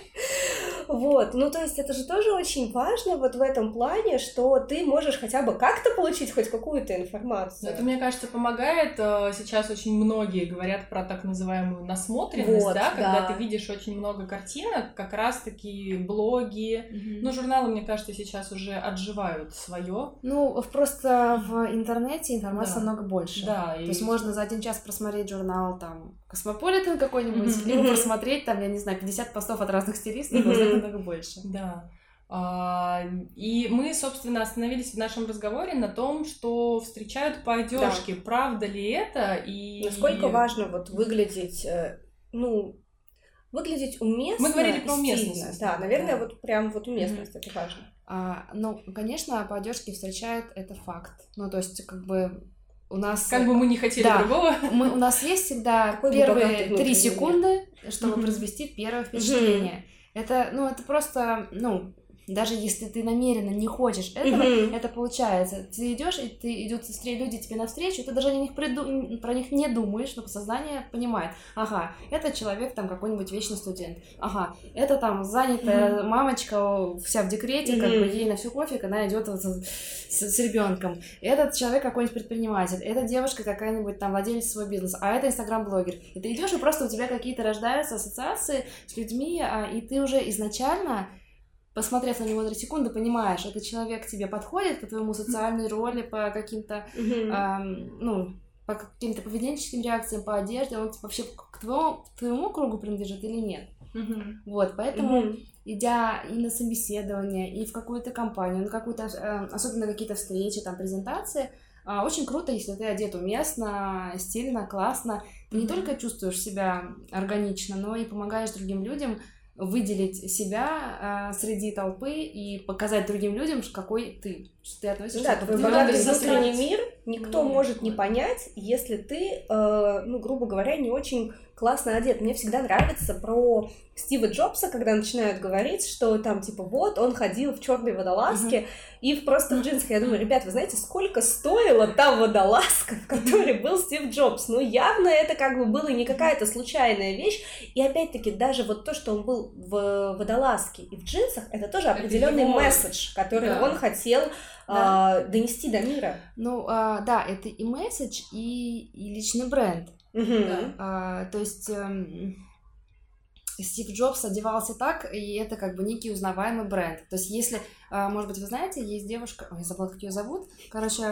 Вот, ну то есть это же тоже очень важно вот в этом плане, что ты можешь хотя бы как-то получить хоть какую-то информацию. Это, мне кажется, помогает. Э, сейчас очень многие говорят про так называемую насмотренность, вот, да, когда да. ты видишь очень много картинок, как раз-таки блоги, угу. ну журналы, мне кажется, сейчас уже отживают свое. Ну, просто в интернете информации да. намного больше. Да. То и... есть можно за один час просмотреть журнал там Космополитен какой-нибудь, mm-hmm. либо просмотреть там, я не знаю, 50 постов от разных стилистов, mm-hmm. Намного больше. Да. А, и мы, собственно, остановились в нашем разговоре на том, что встречают по одежке. Да. Правда ли это? И насколько важно вот выглядеть, э, ну, выглядеть уместно. Мы говорили про уместность. Да, наверное, да. вот прям вот уместность mm-hmm. это важно. А, ну, конечно, по одежке встречают это факт. Ну, то есть, как бы у нас... Как бы мы не хотели да, другого. Мы, у нас есть всегда Какой первые три секунды, чтобы mm-hmm. произвести первое впечатление. Mm-hmm. Это, ну, это просто, ну, даже если ты намеренно не хочешь этого, mm-hmm. это получается. Ты идешь, и ты идут люди тебе навстречу, ты даже о них приду... про них не думаешь, но подсознание понимает. Ага, это человек там какой-нибудь вечный студент. Ага, это там занятая mm-hmm. мамочка, вся в декрете, mm-hmm. как бы ей на всю кофе, она идет с, с, с ребенком. Этот человек какой-нибудь предприниматель, эта девушка какая-нибудь там владелец своего бизнеса, а это инстаграм-блогер. И ты идешь, и просто у тебя какие-то рождаются ассоциации с людьми, а, и ты уже изначально посмотрев на него три секунды, понимаешь, этот человек тебе подходит по твоему социальной роли, по каким-то, эм, ну, по каким-то поведенческим реакциям, по одежде, он вообще к твоему, к твоему кругу принадлежит или нет. Вот, поэтому, идя и на собеседование, и в какую-то компанию, на какую-то, э, особенно какие-то встречи, там, презентации, э, очень круто, если ты одет уместно, стильно, классно. Ты не только чувствуешь себя органично, но и помогаешь другим людям выделить себя э, среди толпы и показать другим людям, какой ты, что ты относишься да, к твой богатый внутренний мир никто mm-hmm. может не понять, если ты, э, ну, грубо говоря, не очень классно одет. Мне всегда нравится про Стива Джобса, когда начинают говорить, что там, типа, вот, он ходил в черной водолазке uh-huh. и просто в джинсах. Я думаю, ребят, вы знаете, сколько стоила та водолазка, в которой был Стив Джобс? Ну, явно это как бы было не какая-то случайная вещь. И опять-таки, даже вот то, что он был в водолазке и в джинсах, это тоже определенный его... месседж, который да. он хотел да. а, донести до мира. Ну, а, да, это и месседж, и, и личный бренд. Угу. Да. А, то есть... Эм Стив Джобс одевался так, и это как бы некий узнаваемый бренд. То есть если, а, может быть, вы знаете, есть девушка, ой, я забыла, как ее зовут, короче,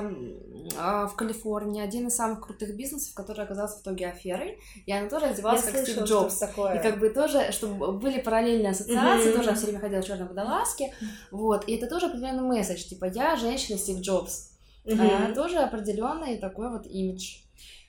а, в Калифорнии один из самых крутых бизнесов, который оказался в итоге аферой, и она тоже одевалась я как слышала, Стив Джобс. Такое. И как бы тоже, чтобы были параллельные ассоциации, mm-hmm. тоже она все время ходила в черной водолазке, вот, и это тоже определенный месседж, типа, я женщина Стив Джобс. Mm-hmm. А, тоже определенный такой вот имидж.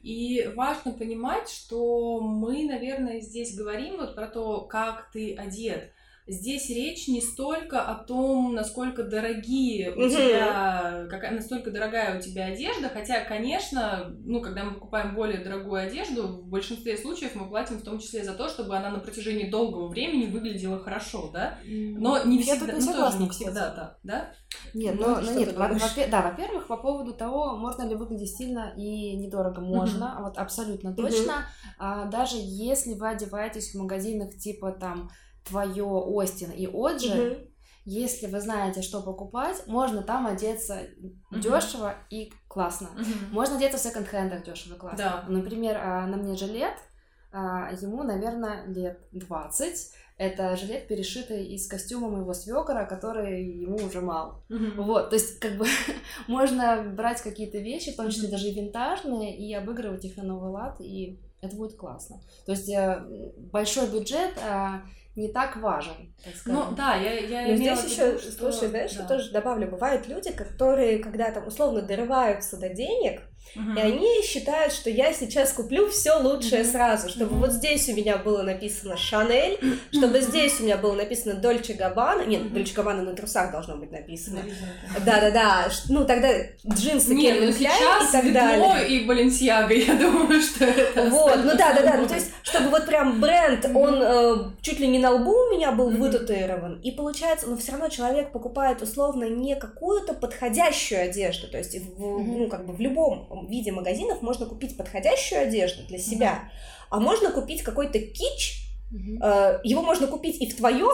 И важно понимать, что мы, наверное, здесь говорим вот про то, как ты одет. Здесь речь не столько о том, насколько дорогие у тебя, какая, настолько дорогая у тебя одежда, хотя, конечно, ну, когда мы покупаем более дорогую одежду, в большинстве случаев мы платим в том числе за то, чтобы она на протяжении долгого времени выглядела хорошо, да? Но не всегда, Я тут не ну, тоже не всегда так, да? Нет, ну, ну, нет, во- во- да, во-первых, по поводу того, можно ли выглядеть стильно и недорого, можно, mm-hmm. вот абсолютно точно, mm-hmm. а, даже если вы одеваетесь в магазинах типа там твое Остин и Оджи, угу. если вы знаете, что покупать, можно там одеться угу. дешево и классно. Угу. Можно одеться в секонд-хендах дешево и классно. Да. Например, а, на мне жилет, а, ему, наверное, лет 20. Это жилет, перешитый из костюма моего свекора, который ему уже мал. Mm-hmm. Вот, то есть, как бы, можно брать какие-то вещи, в том числе mm-hmm. даже винтажные, и обыгрывать их на новый лад, и это будет классно. То есть, э, большой бюджет не так важен. Так ну да, я, я Но здесь еще, что... слушай, знаешь, да. что тоже добавлю, бывают люди, которые, когда там условно дорываются до денег, Uh-huh. И они считают, что я сейчас куплю все лучшее uh-huh. сразу, чтобы uh-huh. вот здесь у меня было написано Шанель, чтобы здесь у меня было написано Дольче Габбана. Нет, Дольче Габбана на трусах должно быть написано. Да-да-да. Ну, тогда джинсы Кельвин Кляйн и так далее. и Баленсиага, я думаю, что это... Вот, ну да-да-да. Ну, то есть, чтобы вот прям бренд, он э, чуть ли не на лбу у меня был вытатуирован. И получается, но все равно человек покупает условно не какую-то подходящую одежду, то есть, в, ну, как бы в любом виде магазинов можно купить подходящую одежду для себя, mm-hmm. а можно купить какой-то кич, mm-hmm. его можно купить и в твое,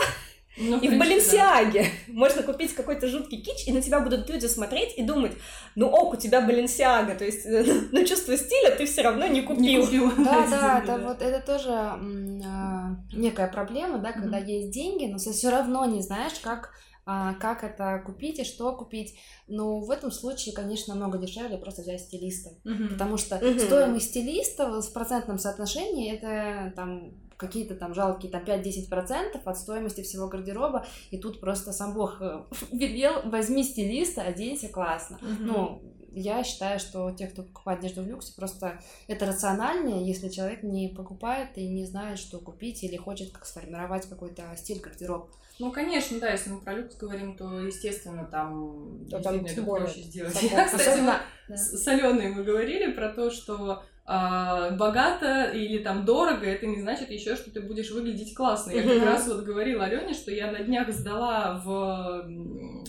ну, и в Баленсиаге да. можно купить какой-то жуткий кич, и на тебя будут люди смотреть и думать, ну ок, у тебя Баленсиага, то есть э, на чувство стиля ты все равно не купил. Не купил. Да, да, это вот это тоже а, некая проблема, да, когда mm-hmm. есть деньги, но все равно не знаешь, как как это купить и что купить. Но в этом случае, конечно, намного дешевле просто взять стилиста. Uh-huh. Потому что uh-huh. стоимость стилиста в процентном соотношении это там какие-то там жалкие там 5-10% от стоимости всего гардероба, и тут просто сам Бог э, велел, возьми стилиста, оденься классно. Uh-huh. Ну, я считаю, что те, кто покупает одежду в люксе, просто это рациональнее, если человек не покупает и не знает, что купить, или хочет как сформировать какой-то стиль гардероб. Ну, конечно, да, если мы про люкс говорим, то, естественно, там то действительно это проще сделать. Кстати, Особенно, да. с Аленой мы говорили про то, что а, богато или там дорого, это не значит еще, что ты будешь выглядеть классно. Я как раз вот говорила Алене, что я на днях сдала в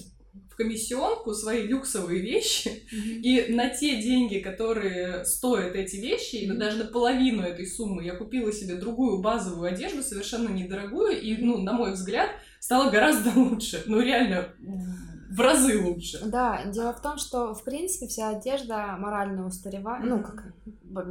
в комиссионку свои люксовые вещи, mm-hmm. и на те деньги, которые стоят эти вещи, mm-hmm. даже на половину этой суммы я купила себе другую базовую одежду, совершенно недорогую, и, ну, на мой взгляд, стало гораздо лучше. Ну, реально, в разы лучше. Да, дело в том, что, в принципе, вся одежда морально устаревает. Mm-hmm. Ну, как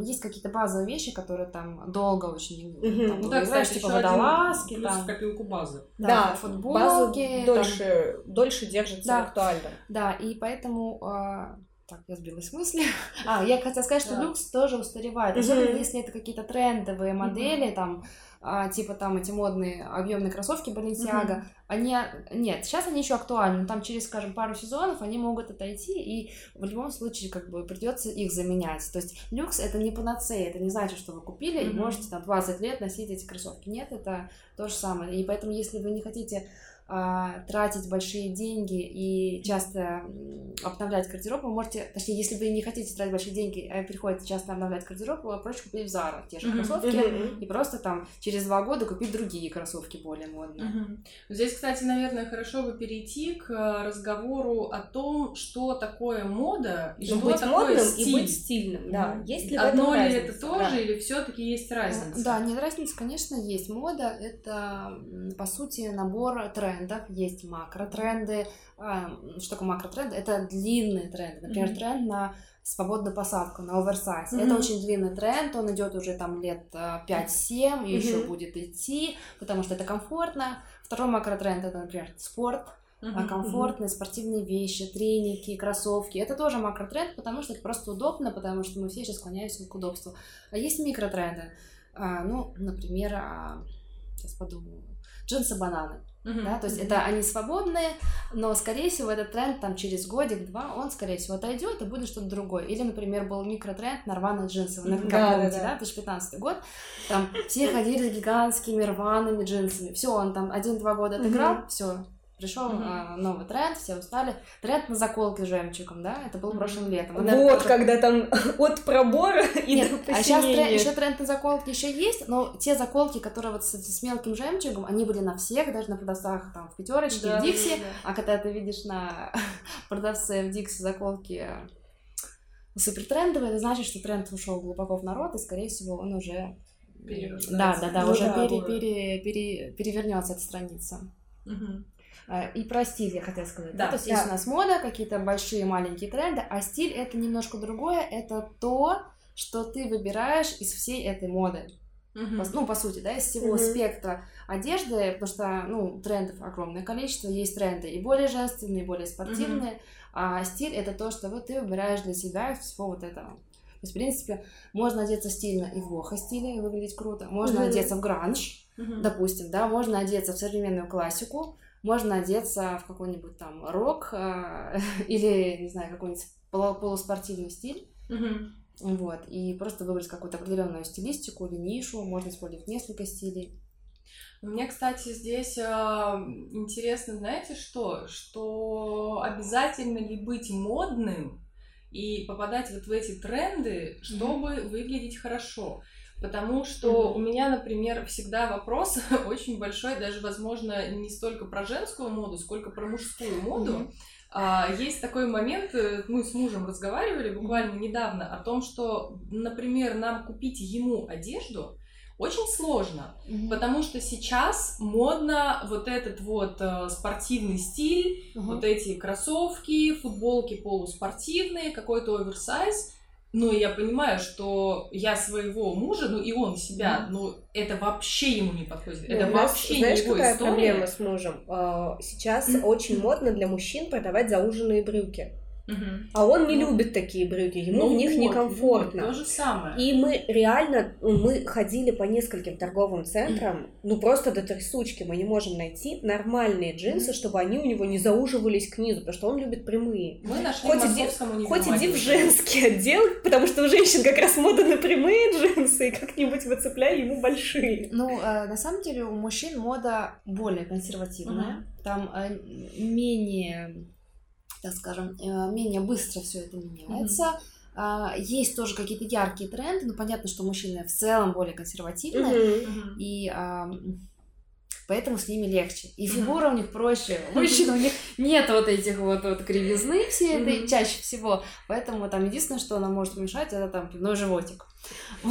есть какие-то базовые вещи, которые там долго очень mm-hmm. там, ну, да, кстати, типа водолазки, плюс там. в копилку базы. Да, да футболки. База дольше, там... дольше держится да. актуально. Да, и поэтому э, так, я сбилась с мысли. А, я хотела сказать, что да. люкс тоже устаревает. Особенно если это какие-то трендовые модели, там а, типа там эти модные объемные кроссовки Balenciaga, mm-hmm. они, нет, сейчас они еще актуальны, там через, скажем, пару сезонов они могут отойти, и в любом случае как бы придется их заменять. То есть люкс это не панацея, это не значит, что вы купили mm-hmm. и можете там 20 лет носить эти кроссовки. Нет, это то же самое. И поэтому, если вы не хотите тратить большие деньги и часто обновлять гардероб, вы можете, точнее, если вы не хотите тратить большие деньги, а приходится часто обновлять гардероб, вы проще купить в Zara те же кроссовки mm-hmm. и просто там через два года купить другие кроссовки более модные. Mm-hmm. Здесь, кстати, наверное, хорошо бы перейти к разговору о том, что такое мода и ну, что быть такое модным стиль. и быть стильным. Да. Mm-hmm. Есть ли Одно ли разница? это тоже да. или все-таки есть разница? Да, нет разницы, конечно, есть. Мода это по сути набор трендов трендов, есть макротренды. А, что такое макротренды? Это длинные тренды. Например, mm-hmm. тренд на свободную посадку, на оверсайз. Mm-hmm. Это очень длинный тренд, он идет уже там лет 5-7 и mm-hmm. еще будет идти, потому что это комфортно. Второй макротренд это, например, спорт. Uh-huh, комфортные uh-huh. спортивные вещи, треники, кроссовки. Это тоже макротренд, потому что это просто удобно, потому что мы все сейчас склоняемся к удобству. А есть микротренды. А, ну, например, а, сейчас подумаю, джинсы-бананы. Uh-huh. Да, то есть uh-huh. это они свободные, но, скорее всего, этот тренд там через годик-два, он, скорее всего, отойдет и будет что-то другое. Или, например, был микротренд на рваные джинсы. Вы наверняка да, помните, да, да. да, 2015 год. Там все ходили с гигантскими рваными джинсами. Все, он там один-два года отыграл, uh-huh. все, Пришел mm-hmm. а, новый тренд, все устали. Тренд на заколки с жемчугом, да? Это был mm-hmm. прошлым летом. Вот, вот когда там от пробора и Нет, до А сейчас тренд, еще тренд на заколки еще есть, но те заколки, которые вот с, с мелким жемчугом, они были на всех, даже на продавцах там в пятерочке, да, в Дикси. Да. А когда ты видишь на продавце в Дикси заколки супер трендовые, это значит, что тренд ушел глубоко в народ, и, скорее всего, он уже да, да, да, ну, уже да, пере, пере, пере, перевернется эта страница. Угу. Э, и про стиль я хотела сказать. Да, да? То есть да. есть у нас мода, какие-то большие маленькие тренды, а стиль это немножко другое, это то, что ты выбираешь из всей этой моды. Uh-huh. По, ну, по сути, да, из всего uh-huh. спектра одежды, потому что, ну, трендов огромное количество, есть тренды и более женственные, и более спортивные, uh-huh. а стиль это то, что вот ты выбираешь для себя из всего вот этого. есть, в принципе, можно одеться стильно и в лохо стиле, и выглядеть круто. Можно mm-hmm. одеться в гранж, mm-hmm. допустим, да, можно одеться в современную классику, можно одеться в какой-нибудь там рок э, или, не знаю, какой-нибудь полуспортивный стиль. Mm-hmm. Вот, и просто выбрать какую-то определенную стилистику или нишу, можно использовать несколько стилей. Мне, кстати, здесь э, интересно, знаете что? Что обязательно ли быть модным и попадать вот в эти тренды, чтобы mm-hmm. выглядеть хорошо? Потому что mm-hmm. у меня, например, всегда вопрос очень большой, даже, возможно, не столько про женскую моду, сколько про мужскую моду. Mm-hmm. А, есть такой момент, э, мы с мужем разговаривали буквально недавно о том, что, например, нам купить ему одежду очень сложно, mm-hmm. потому что сейчас модно вот этот вот э, спортивный стиль, mm-hmm. вот эти кроссовки, футболки полуспортивные, какой-то оверсайз. Но я понимаю, что я своего мужа, ну и он себя, mm. ну это вообще ему не подходит. Ну, это вообще знаешь, не его какая история. проблема с мужем? А, сейчас очень модно для мужчин продавать зауженные брюки. Угу. А он не ну, любит такие брюки, ему ну, в них вот, некомфортно. Вот, то же самое. И мы реально, мы ходили по нескольким торговым центрам, ну просто до трясучки, мы не можем найти нормальные джинсы, чтобы они у него не зауживались к низу, потому что он любит прямые. Мы нашли хоть иди, хоть иди в женский отдел, потому что у женщин как раз мода на прямые джинсы, и как-нибудь выцепляй ему большие. Ну, э, на самом деле у мужчин мода более консервативная, угу. там э, менее так скажем, э, менее быстро все это меняется. Mm-hmm. Есть тоже какие-то яркие тренды, но понятно, что мужчины в целом более консервативные, mm-hmm. и поэтому с ними легче. И фигура у них проще. Мужчин у них нет вот этих вот, вот кривизны все этой чаще всего, поэтому там единственное, что нам может помешать, это там пивной животик.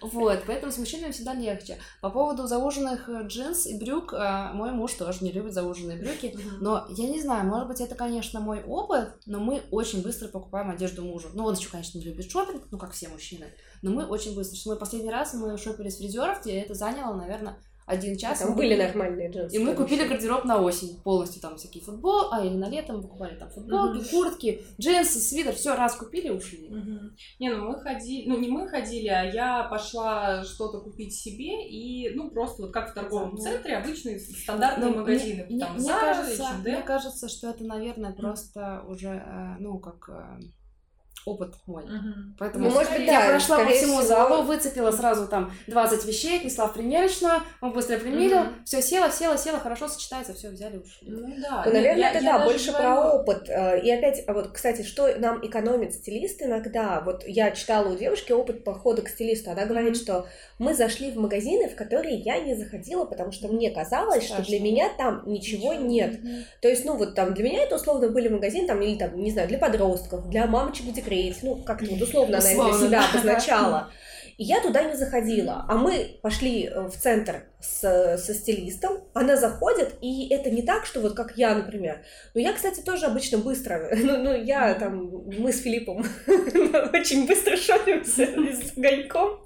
Вот, поэтому с мужчинами всегда легче. По поводу зауженных э, джинс и брюк, э, мой муж тоже не любит зауженные брюки, но я не знаю, может быть, это, конечно, мой опыт, но мы очень быстро покупаем одежду мужу. Ну, он еще, конечно, не любит шопинг, ну, как все мужчины, но мы очень быстро. Мы последний раз мы шопили с фрезеров, и это заняло, наверное, один час. Там были нормальные джинсы. И мы купили гардероб на осень полностью, там всякие футбол, а или на лето мы покупали там футболки, угу. куртки, джинсы, свитер, все раз купили ушли. Угу. Не, ну мы ходили, ну не мы ходили, а я пошла что-то купить себе и, ну просто вот как в торговом Забыл. центре обычные стандартные Но магазины, мне, там мне, Zara, кажется, H&M. мне кажется, что это, наверное, просто уже, э, ну как э, опыт мой. Угу. Поэтому, ну, может быть, я да, прошла по всему всего... залу, выцепила сразу там 20 вещей, отнесла в примерочную, он быстро примерил, угу. все села, села, села, хорошо сочетается, все взяли, ушли. Ну да. Ну, наверное, я, это я да, больше говорю... про опыт. Э, и опять, а вот, кстати, что нам экономит стилист иногда? Вот я читала у девушки опыт похода к стилисту. Она говорит, что мы зашли в магазины, в которые я не заходила, потому что мне казалось, Страшно. что для меня там ничего, ничего. нет. Угу. То есть, ну вот там для меня это условно были магазины, там, или там, не знаю, для подростков, для мамочек в декрете, ну, как-то вот условно она для себя обозначала. И я туда не заходила. А мы пошли э, в центр с, со стилистом, она заходит, и это не так, что вот как я, например. Но я, кстати, тоже обычно быстро, ну, ну я там, мы с Филиппом очень быстро шопимся с огоньком.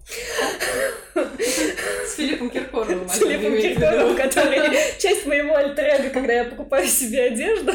С Филиппом Киркоровым. С Филиппом Киркоровым, который часть моего альтер когда я покупаю себе одежду.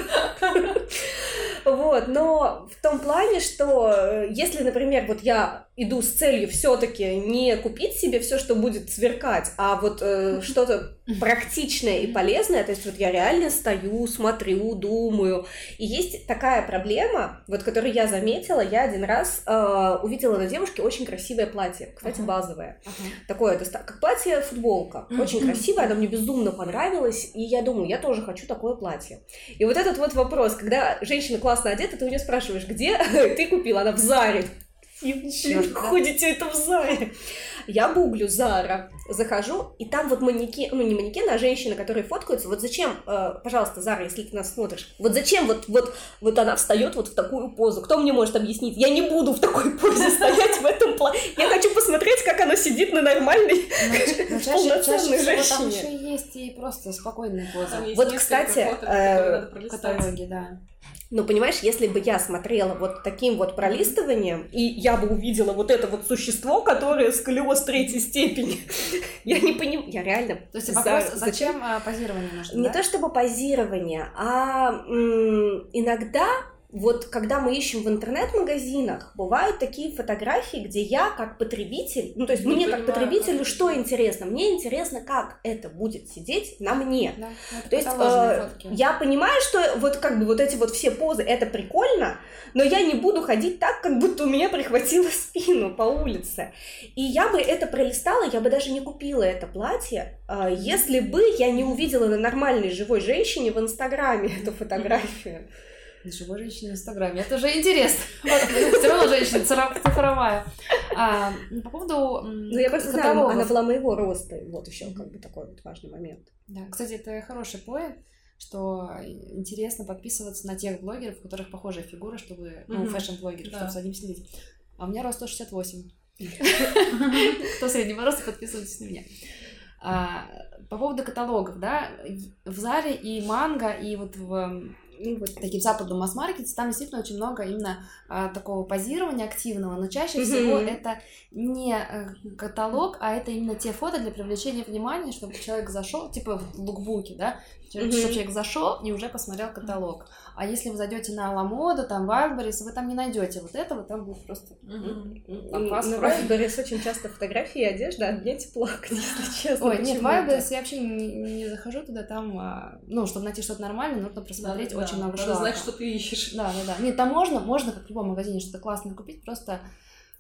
Вот, но в том плане, что э, если, например, вот я иду с целью все-таки не купить себе все, что будет сверкать, а вот э, что-то практичное и полезное, то есть вот я реально стою, смотрю, думаю. И есть такая проблема, вот которую я заметила, я один раз э, увидела на девушке очень красивое платье, кстати, uh-huh. базовое. Uh-huh. Такое, как платье футболка, uh-huh. очень красивое, оно мне безумно понравилось, и я думаю, я тоже хочу такое платье. И вот этот вот вопрос, когда женщина классно одета, ты у нее спрашиваешь, где ты купила, она в Заре. И ходите это в Заре. Я гуглю Зара, захожу, и там вот манекен, ну не манекен, а женщины, которые фоткаются. Вот зачем, э, пожалуйста, Зара, если ты нас смотришь, вот зачем вот, вот, вот она встает вот в такую позу? Кто мне может объяснить? Я не буду в такой позе стоять в этом плане. Я хочу посмотреть, как она сидит на нормальной, ну, полноценной женщине. Там еще есть и просто спокойные позы. Вот, кстати, э, каталоги, да. Но понимаешь, если бы я смотрела вот таким вот пролистыванием, и я бы увидела вот это вот существо, которое сколиоз третьей степени, я не понимаю, я реально... То есть вопрос, за... зачем а, позирование нужно, Не да? то чтобы позирование, а иногда вот когда мы ищем в интернет-магазинах, бывают такие фотографии, где я как потребитель, ну то есть Не мне как понимаю, потребителю как что интересно? Мне интересно, как это будет сидеть на мне. Да, ну, То есть э, фотки. я понимаю, что вот как бы вот эти вот все позы, это прикольно, но я не буду ходить так, как будто у меня прихватило спину по улице. И я бы это пролистала, я бы даже не купила это платье, э, если бы я не увидела на нормальной живой женщине в Инстаграме эту фотографию. Живой женщина в Инстаграме. Это уже интересно. Все равно женщина цифровая. А, ну, по поводу Ну, я просто знаю, она была моего роста, вот еще как бы такой вот важный момент. Да, кстати, это хороший point, что интересно подписываться на тех блогеров, у которых похожая фигура, чтобы, ну, фэшн-блогеров, Да. чтобы за ним следить. А у меня рост 168. Кто среднего роста, подписывайтесь на меня. А, по поводу каталогов, да, в Заре и Манго, и вот в Ну, вот. таким западном масс-маркете, там действительно очень много именно а, такого позирования активного, но чаще Мгм. всего это не э, каталог, а это именно те фото для привлечения внимания, чтобы человек зашел, типа в лукбуке, да, чтобы Мгм. человек зашел и уже посмотрел каталог. А если вы зайдете на Ламоду, там Wildberries, вы там не найдете вот этого, там будет просто Мгм. Там На фаст-фуд. Wildberries очень часто фотографии и одежда, а мне плакать, если честно. Ой, нет. Wildberries я вообще не, захожу туда, там, а, ну, чтобы найти что-то нормальное, нужно просмотреть очень много Надо знать, что ты ищешь. Да, да, да. Нет, там можно, можно, как в любом магазине, что-то классное купить, просто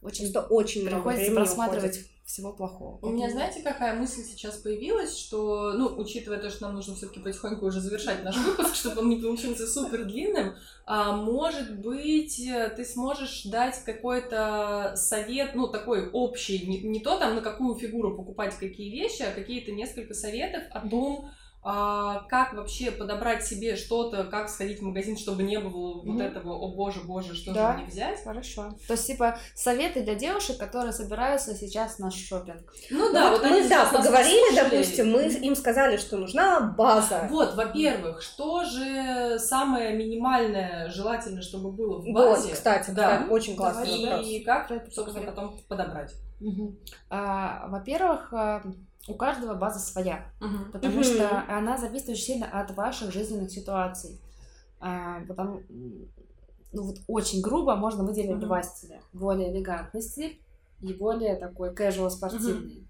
очень Что очень много приходится просматривать уходит. всего плохого. У меня, знаете, какая мысль сейчас появилась, что, ну, учитывая то, что нам нужно все-таки потихоньку уже завершать наш выпуск, чтобы он не получился супер длинным, а, может быть, э, ты сможешь дать какой-то совет, ну, такой общий, не, не то там, на какую фигуру покупать какие вещи, а какие-то несколько советов о том, а, как вообще подобрать себе что-то, как сходить в магазин, чтобы не было вот Мгм. этого, о боже, боже, что Да. же мне взять. Хорошо. То есть, типа, советы для девушек, которые собираются сейчас на шопинг. Ну Ну да, вот вот они мы, да, поговорили, допустим, мы им сказали, что нужна база. Вот, во-первых, что же самое минимальное желательно, чтобы было в Вот, базе? кстати, да. да, очень классный Давай. вопрос. И как, собственно, потом подобрать. А, во-первых, а, у каждого база своя, потому Мгм. что она зависит очень сильно от ваших жизненных ситуаций. А, потому, ну вот очень грубо можно выделить Мгм. два стиля. Более элегантный стиль и более такой casual спортивный.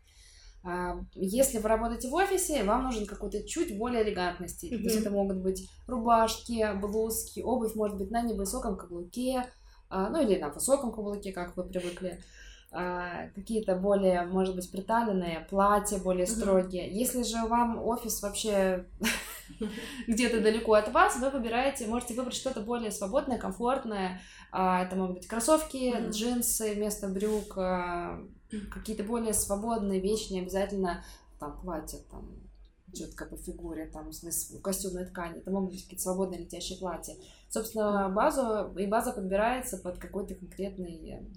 А, Если вы работаете в офисе, вам нужен какой-то чуть более элегантный стиль. То есть это могут быть рубашки, блузки, обувь может быть на невысоком каблуке, а, ну или на высоком каблуке, как вы привыкли. А, Какие-то более, может быть, приталенные платья, более строгие. Если же вам офис вообще где-то далеко от вас, вы выбираете, можете выбрать что-то более свободное, комфортное. А, Это могут быть кроссовки, джинсы вместо брюк, а, какие-то более свободные вещи, не обязательно там платье там четко по фигуре, там, в смысле, костюмной ткани. Это могут быть какие-то свободные летящие платья. Собственно, базу, и база подбирается под какой-то конкретный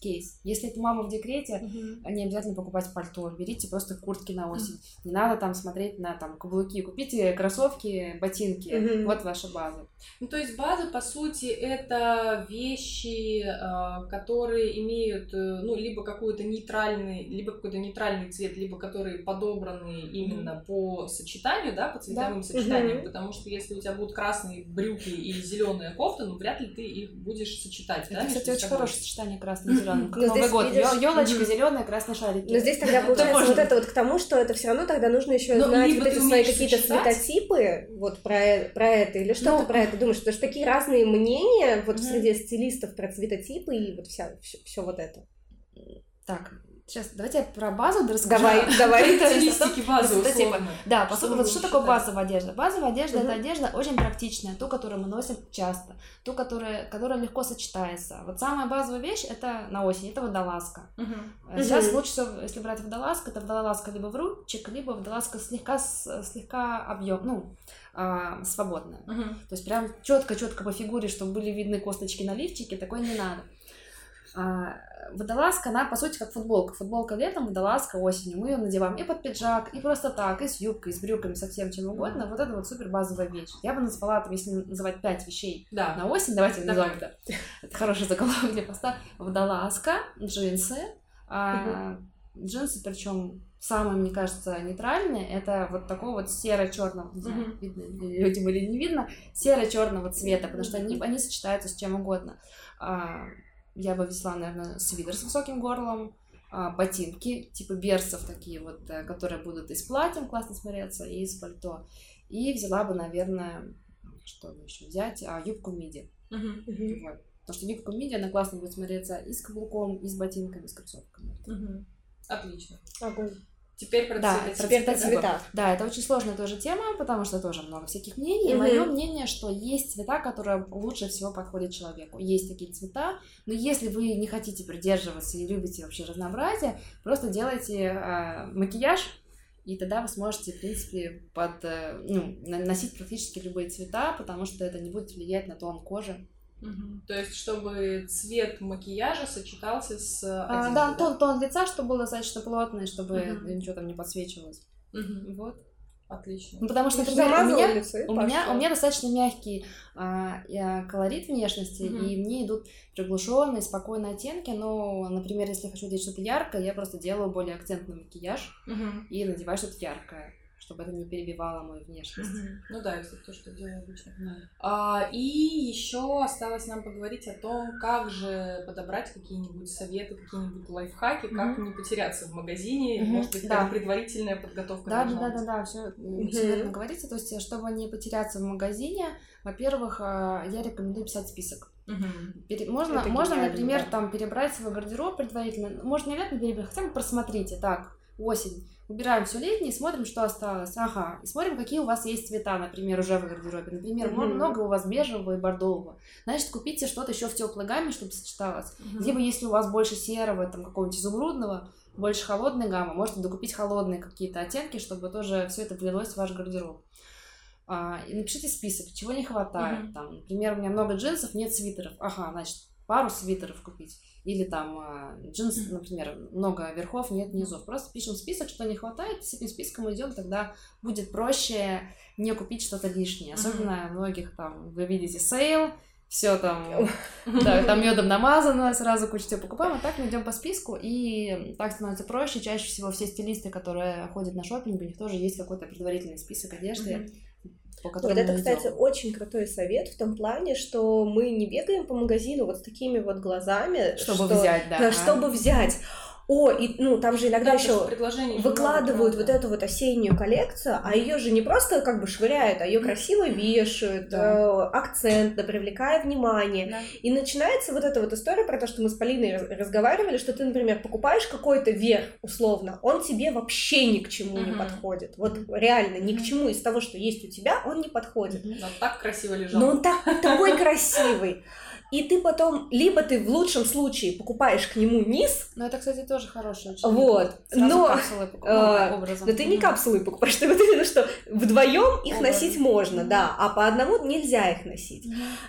кейс. Если это мама в декрете, не обязательно покупать пальто, берите просто куртки на осень. Не надо там смотреть на там каблуки, купите кроссовки, ботинки. Мгм. Вот ваша база. Ну, то есть база, по сути, это вещи, э, которые имеют, э, ну, либо какой-то нейтральный, либо какой-то нейтральный цвет, либо которые подобраны именно по сочетанию, да, по цветовым сочетаниям, Мгм. потому что если у тебя будут красные брюки и зеленая кофта, ну, вряд ли ты их будешь сочетать, да, Это, между кстати, очень хорошее сочетание красно-зеленым. Как Но Новый здесь, год. видишь, Елочка, зеленая, красные шарики. Но здесь тогда получается вот это вот к тому, что это все равно тогда нужно еще знать вот эти свои какие-то цветотипы вот про, э- про это, или что Ну, про это думаешь? Потому что такие разные мнения вот среди стилистов про цветотипы и вот вся, все, вот это. Так, сейчас давайте я про базу расскажу. Давай, давай. Базы, это типа. Да, по сути, вот что такое базовая одежда? Базовая одежда это одежда очень практичная, ту, которую мы носим часто, ту, которая, которая легко сочетается. Вот самая базовая вещь это на осень, это водолазка. Э, Сейчас лучше всего, если брать водолазку, это водолазка либо в ручек, либо водолазка слегка, слегка объем, ну, а, свободная. То есть прям четко-четко по фигуре, чтобы были видны косточки на лифчике, такой не надо. А, водолазка, она по сути как футболка. Футболка летом, водолазка осенью. Мы ее надеваем и под пиджак, и просто так, и с юбкой, и с брюками, со всем чем угодно. Вот это вот супер базовая вещь. Я бы назвала, там, если называть пять вещей Да. на осень, давайте Давай. назовем это. Это хороший заголовок для поста. Водолазка, джинсы, а, джинсы, причем самые, мне кажется, нейтральные, это вот такого вот серо-черного, не знаю, mm-hmm. видно людям или не видно, серо-черного цвета, потому что они, они сочетаются с чем угодно. А, я бы взяла, наверное, свитер с высоким горлом, а, ботинки, типа берсов такие вот, э, которые будут и с платьем классно смотреться, и с пальто. И взяла бы, наверное, что еще взять, а, юбку миди. Uh-huh. Вот. Потому что юбка миди, она классно будет смотреться и с каблуком, и с ботинками, и с кроссовками. Uh-huh. Отлично. Огонь. Теперь про да, цвета. Теперь про цвета. Да, это очень сложная тоже тема, потому что тоже много всяких мнений. Угу. Мое мнение, что есть цвета, которые лучше всего подходят человеку. Есть такие цвета, но если вы не хотите придерживаться и любите вообще разнообразие, просто делайте э, макияж, и тогда вы сможете, в принципе, под, э, ну, носить практически любые цвета, потому что это не будет влиять на тон кожи. Угу. То есть, чтобы цвет макияжа сочетался с одеждой, а, да? Тон, тон лица, чтобы был достаточно плотный, чтобы угу. ничего там не подсвечивалось. Угу. Вот. Отлично. Ну, потому что, например, у меня, лицо, у, меня, у меня достаточно мягкий а, колорит внешности, угу. и мне идут приглушенные, спокойные оттенки, но, например, если я хочу делать что-то яркое, я просто делаю более акцентный макияж угу. и надеваю что-то яркое чтобы это не перебивало мою внешность. Mm-hmm. Ну да, это то, что делаю обычно. Mm-hmm. А, и еще осталось нам поговорить о том, как же подобрать какие-нибудь советы, какие-нибудь лайфхаки, mm-hmm. как не потеряться в магазине, mm-hmm. может быть, да. предварительная подготовка. Да, да, да, да, да, все, mm-hmm. все верно говорится. То есть, чтобы не потеряться в магазине, во-первых, а, я рекомендую писать список. Угу. можно, можно, например, да. там перебрать свой гардероб предварительно. Можно обязательно перебрать, хотя бы просмотрите. Так, осень Убираем все летнее, смотрим, что осталось. Ага. И смотрим, какие у вас есть цвета, например, уже в гардеробе. Например, mm-hmm. много у вас бежевого и бордового. Значит, купите что-то еще в теплой гамме, чтобы сочеталось. Mm-hmm. Либо если у вас больше серого, там какого-нибудь изумрудного, больше холодной гаммы, можете докупить холодные какие-то оттенки, чтобы тоже все это влилось в ваш гардероб. А, и напишите список, чего не хватает. Mm-hmm. Там, например, у меня много джинсов, нет свитеров. Ага, значит, пару свитеров купить. Или там а, джинс, например, много верхов, нет низов. Просто пишем список, что не хватает, с этим списком идем, тогда будет проще не купить что-то лишнее. Особенно многих там, вы видите sale, все там, да, там медом намазано, сразу кучу всего покупаем, а так мы идем по списку, и так становится проще. Чаще всего все стилисты, которые ходят на шопинг, у них тоже есть какой-то предварительный список одежды, по Вот это, кстати, идем. очень крутой совет в том плане, что мы не бегаем по магазину вот с такими вот глазами, чтобы что, взять, да, да, чтобы взять о, и, ну, там же иногда да, еще выкладывают вот эту вот осеннюю коллекцию, а ее же не просто как бы швыряют, а ее красиво вешают, да. э, акцентно, привлекая внимание. Да. И начинается вот эта вот история про то, что мы с Полиной разговаривали, что ты, например, покупаешь какой-то верх, условно, он тебе вообще ни к чему uh-huh. не подходит. Вот реально ни к чему из того, что есть у тебя, он не подходит. Но так красиво лежал. Но он так, такой красивый и ты потом, либо ты в лучшем случае покупаешь к нему низ. Ну, это, кстати, тоже хорошее. Вот. Но, капсулы э, образом. но ты не капсулы покупаешь, ты вот именно что вдвоем их Образ. носить можно, да, а по одному нельзя их носить.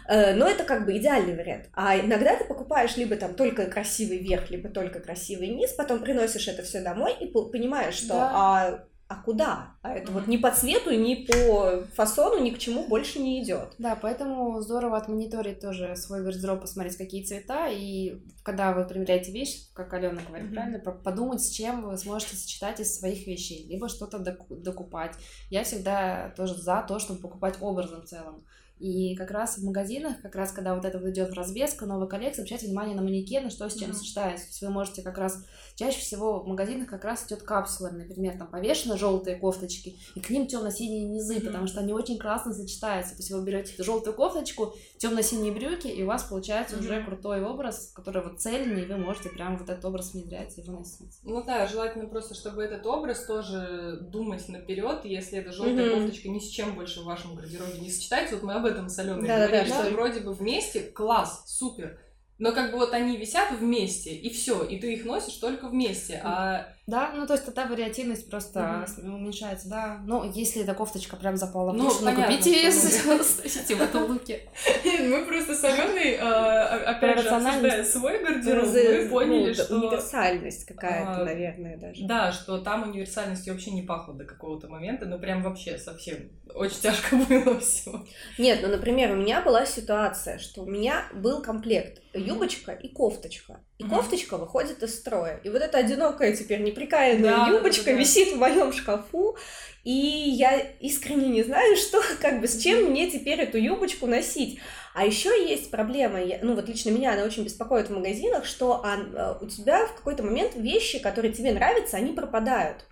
Э, но это как бы идеальный вариант. А иногда ты покупаешь либо там только красивый верх, либо только красивый низ, потом приносишь это все домой и понимаешь, что да. а а куда? А это вот ни по цвету, ни по фасону, ни к чему больше не идет. Да, поэтому здорово отмониторить тоже свой гардероб, посмотреть, какие цвета, и когда вы примеряете вещь, как Алена говорит, mm-hmm. правильно, подумать, с чем вы сможете сочетать из своих вещей, либо что-то докупать. Я всегда тоже за то, чтобы покупать образом в целом. И как раз в магазинах, как раз когда вот это вот идет развеска, новая коллекция, обращайте внимание на манекены, что с чем mm-hmm. сочетается. То есть вы можете как раз чаще всего в магазинах как раз идет капсула, например, там повешены желтые кофточки, и к ним темно-синие низы, mm-hmm. потому что они очень классно сочетаются. То есть вы берете желтую кофточку, темно-синие брюки, и у вас получается mm-hmm. уже крутой образ, который вот цельный, и вы можете прям вот этот образ внедрять и выносить. Ну да, желательно просто, чтобы этот образ тоже думать наперед, если эта желтая mm-hmm. кофточка ни с чем больше в вашем гардеробе не сочетается. Вот мы об этом с Аленой да, говорили, да, да, что да. вроде бы вместе класс, супер, но как бы вот они висят вместе, и все, и ты их носишь только вместе, а да, ну то есть тогда вариативность просто угу. уменьшается, да. Ну, если эта кофточка прям запала ну, в понятно, купите ее, носите в этом луке. Мы просто с Аленой, а, опять же, обсуждая свой гардероб, мы поняли, что... Универсальность какая-то, а, наверное, даже. Да, что там универсальностью вообще не пахло до какого-то момента, ну прям вообще совсем очень тяжко было все. Нет, ну, например, у меня была ситуация, что у меня был комплект юбочка и кофточка. И mm-hmm. кофточка выходит из строя. И вот эта одинокая теперь неприкаянная да, юбочка да, да, висит в моем шкафу, и я искренне не знаю, что, как бы, с чем mm-hmm. мне теперь эту юбочку носить. А еще есть проблема, ну вот лично меня она очень беспокоит в магазинах, что а, у тебя в какой-то момент вещи, которые тебе нравятся, они пропадают.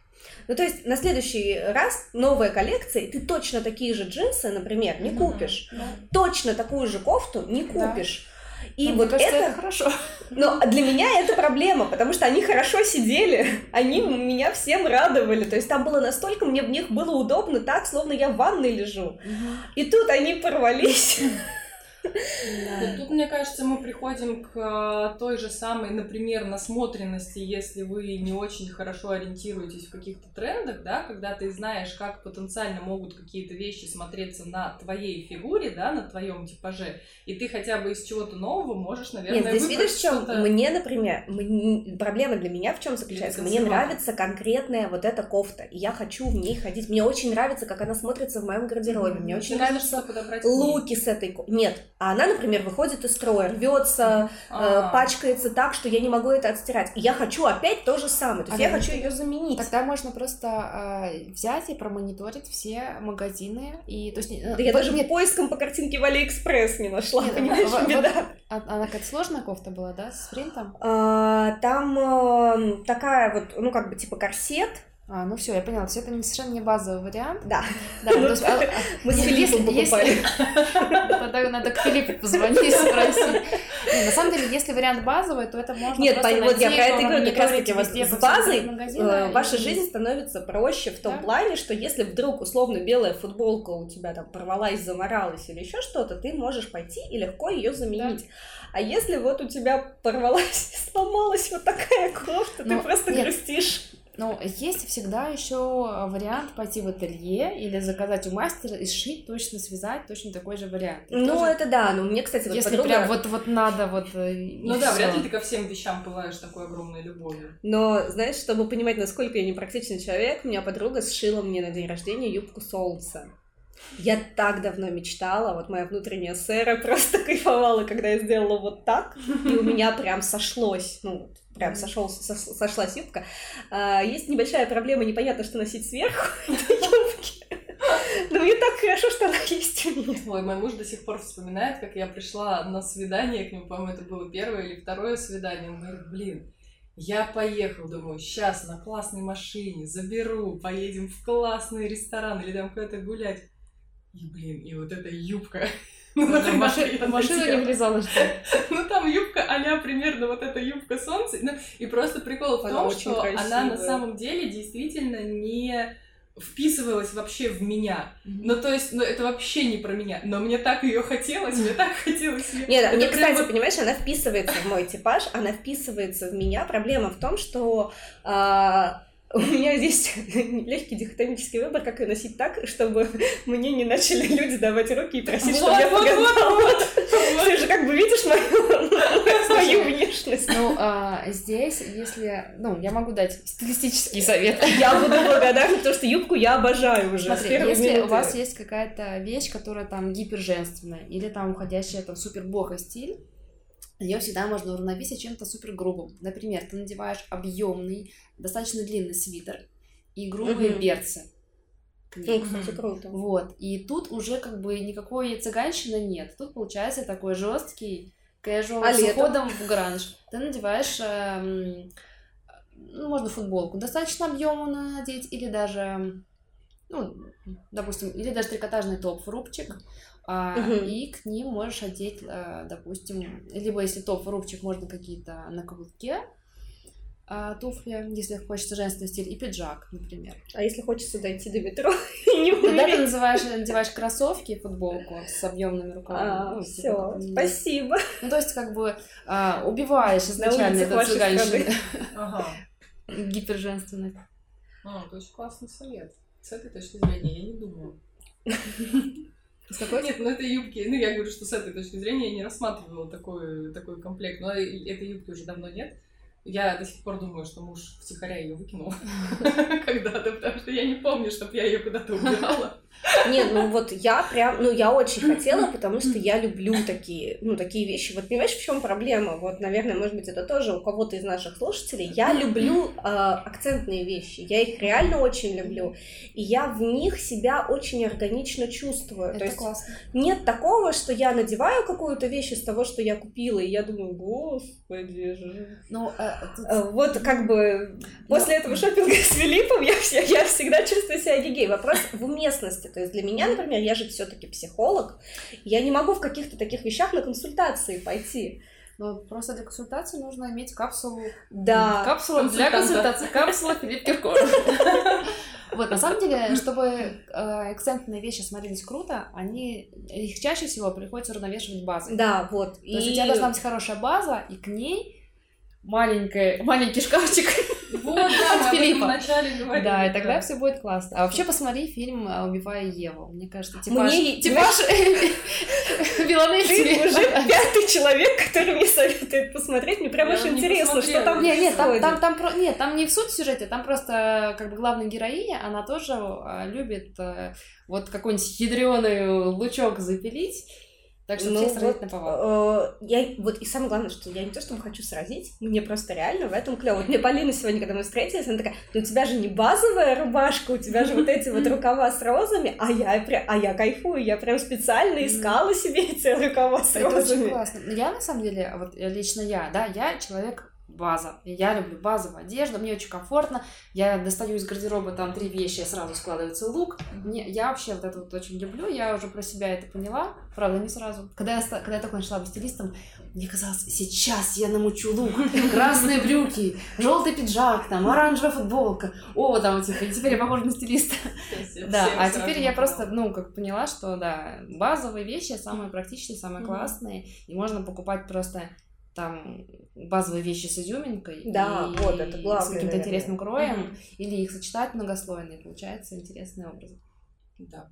Ну, то есть на следующий раз новая коллекция, и ты точно такие же джинсы, например, не купишь. Mm-hmm. Точно такую же кофту не купишь. Да. И ну, вот кажется, это... это хорошо. Но для меня это проблема, потому что они хорошо сидели, они меня всем радовали. То есть там было настолько, мне в них было удобно так, словно я в ванной лежу. И тут они порвались. Да. Тут, мне кажется, мы приходим к э, той же самой, например, насмотренности, если вы не очень хорошо ориентируетесь в каких-то трендах, да, когда ты знаешь, как потенциально могут какие-то вещи смотреться на твоей фигуре, да, на твоем типаже, и ты хотя бы из чего-то нового можешь, наверное, Нет, здесь видишь, в чем? Мне, например, мне... проблема для меня в чем заключается? Мне нравится конкретная вот эта кофта, и я хочу в ней ходить. Мне очень нравится, как она смотрится в моем гардеробе. Мне очень нравятся луки с этой... Нет, а она, например, выходит из строя, рвется, э, пачкается так, что я не могу это отстирать. И я хочу опять то же самое. То есть а я хочу ее заменить. Тогда можно просто э, взять и промониторить все магазины. И, то есть, э, да я даже нет... поиском по картинке в Алиэкспресс не нашла, нет, понимаешь, в, беда. Вот, а, она какая-то сложная кофта была, да, с принтом? А, там э, такая вот, ну, как бы типа корсет, а, ну все, я поняла. Все это не совершенно не базовый вариант. Да. Да, то есть, а, а, мы с Филиппом покупали. Тогда надо к Филиппу позвонить и спросить. На самом деле, если вариант базовый, то это можно Нет, вот я про это говорю, как раз таки вот с базой э, ваша жизнь становится проще в том плане, что если вдруг условно белая футболка у тебя там порвалась, заморалась или еще что-то, ты можешь пойти и легко ее заменить. А если вот у тебя порвалась, сломалась вот такая кофта, ты просто грустишь. Но есть всегда еще вариант пойти в ателье или заказать у мастера и сшить, точно связать, точно такой же вариант. ну, тоже... это да, но мне, кстати, вот Если подруга... прям вот, вот надо вот... Э, ну да, вряд ли ты ко всем вещам пылаешь такой огромной любовью. Но, знаешь, чтобы понимать, насколько я непрактичный человек, у меня подруга сшила мне на день рождения юбку солнца. Я так давно мечтала, вот моя внутренняя сэра просто кайфовала, когда я сделала вот так, и у меня прям сошлось, ну, прям сошел, сошлась юбка. А, есть небольшая проблема, непонятно, что носить сверху юбки. Но мне так хорошо, что она есть у меня. Ой, мой муж до сих пор вспоминает, как я пришла на свидание к нему, по-моему, это было первое или второе свидание. Он говорит, блин, я поехал, думаю, сейчас на классной машине заберу, поедем в классный ресторан или там куда-то гулять. И, блин, и вот эта юбка. Ну, машина не влезала, что Ну, там юбка а примерно вот эта юбка солнца. Ну, и просто прикол в том, что она на самом деле действительно не вписывалась вообще в меня. Ну, то есть, ну, это вообще не про меня. Но мне так ее хотелось, мне так хотелось ее. Нет, мне, кстати, понимаешь, она вписывается в мой типаж, она вписывается в меня. Проблема в том, что а, у меня здесь легкий дихотомический выбор, как ее носить так, чтобы мне не начали люди давать руки и просить, чтобы я показала. Вот, Ты же как бы видишь мою, внешность. Ну, а, здесь, если... Ну, я могу дать стилистический совет. Я буду благодарна, потому что юбку я обожаю уже. Смотри, если у вас есть какая-то вещь, которая там гиперженственная, или там уходящая там супер стиль, ее всегда можно уравновесить чем-то супер грубым. Например, ты надеваешь объемный, достаточно длинный свитер и грубые угу. берцы. Ну, кстати, круто. Вот. И тут уже как бы никакой цыганщины нет. Тут получается такой жесткий casual а с уходом в гранж. Ты надеваешь, эм, ну, можно футболку, достаточно объемную надеть, или даже, ну, допустим, или даже трикотажный топ, рубчик, а, угу. и к ним можешь одеть, а, допустим, либо если топ, рубчик, можно какие-то на каблуке, а, туфли, если хочется женственный стиль, и пиджак, например. А если хочется дойти до метро не Тогда ты называешь, надеваешь кроссовки и футболку с объемными руками. А, ну, все, типа, спасибо. Ну, то есть, как бы а, убиваешь изначально этот цыганщины. Ага. Гиперженственность. А, то есть классный совет. С этой точки зрения я не думаю. С какой? Нет, ну этой юбки, ну я говорю, что с этой точки зрения я не рассматривала такой, такой комплект, но этой юбки уже давно нет. Я до сих пор думаю, что муж втихаря ее выкинул когда-то, потому что я не помню, чтобы я ее куда-то убирала. Нет, ну вот я прям, ну я очень хотела, потому что я люблю такие, ну такие вещи. Вот понимаешь, в чем проблема? Вот, наверное, может быть, это тоже у кого-то из наших слушателей. Я люблю э, акцентные вещи, я их реально очень люблю, и я в них себя очень органично чувствую. Это То есть классно. нет такого, что я надеваю какую-то вещь из того, что я купила, и я думаю, господи же. Ну, э, тут- Вот как бы после этого шопинга с Филиппом я, я всегда чувствую себя гигей. Вопрос в уместности. То есть для меня, например, я же все-таки психолог, я не могу в каких-то таких вещах на консультации пойти. ну, просто для консультации нужно иметь капсулу. Да. Капсула для консультации. Капсула Филипп Киркоров. Вот, на самом деле, чтобы э, акцентные вещи смотрелись круто, они, их чаще всего приходится уравновешивать базой. Да, вот. То есть у тебя должна быть хорошая база, и к ней маленькая, маленький шкафчик. Вот, да, этом Филиппа. вначале говорили. Да, и тогда все будет классно. А вообще посмотри фильм «Убивая Еву». Мне кажется, типаж... Мне- Типаж Ты Виланельси. уже пятый человек, который мне советует посмотреть. Мне прям очень интересно, что там Нет, нет, там, там, там, нет, там не в суть сюжете, там просто как бы главная героиня, она тоже э, любит э, вот какой-нибудь ядреный лучок запилить, так что Ну всех сразить вот, на повал. э, я вот и самое главное, что я не то чтобы хочу сразить, мне просто реально в этом клево. Вот мне Полина сегодня, когда мы встретились, она такая, ну у тебя же не базовая рубашка, у тебя же вот эти вот рукава с розами, а я прям, а я кайфую, я прям специально искала себе эти рукава с Это очень розами. классно. Но Я на самом деле, вот лично я, да, я человек база. Я люблю базовую одежду, мне очень комфортно. Я достаю из гардероба там три вещи, сразу складывается лук. Мне, я вообще вот это вот очень люблю, я уже про себя это поняла, правда, не сразу. Когда я, когда я только начала быть стилистом, мне казалось, сейчас я намучу лук, красные брюки, желтый пиджак, там, оранжевая футболка. О, там, типа, теперь я похожа на стилиста. Да, а теперь я просто, ну, как поняла, что, да, базовые вещи самые практичные, самые классные, и можно покупать просто там базовые вещи с изюминкой. Да, и вот, это главное, С каким-то интересным кроем, Мгм. или их сочетать многослойно, и получается интересный образ. Да.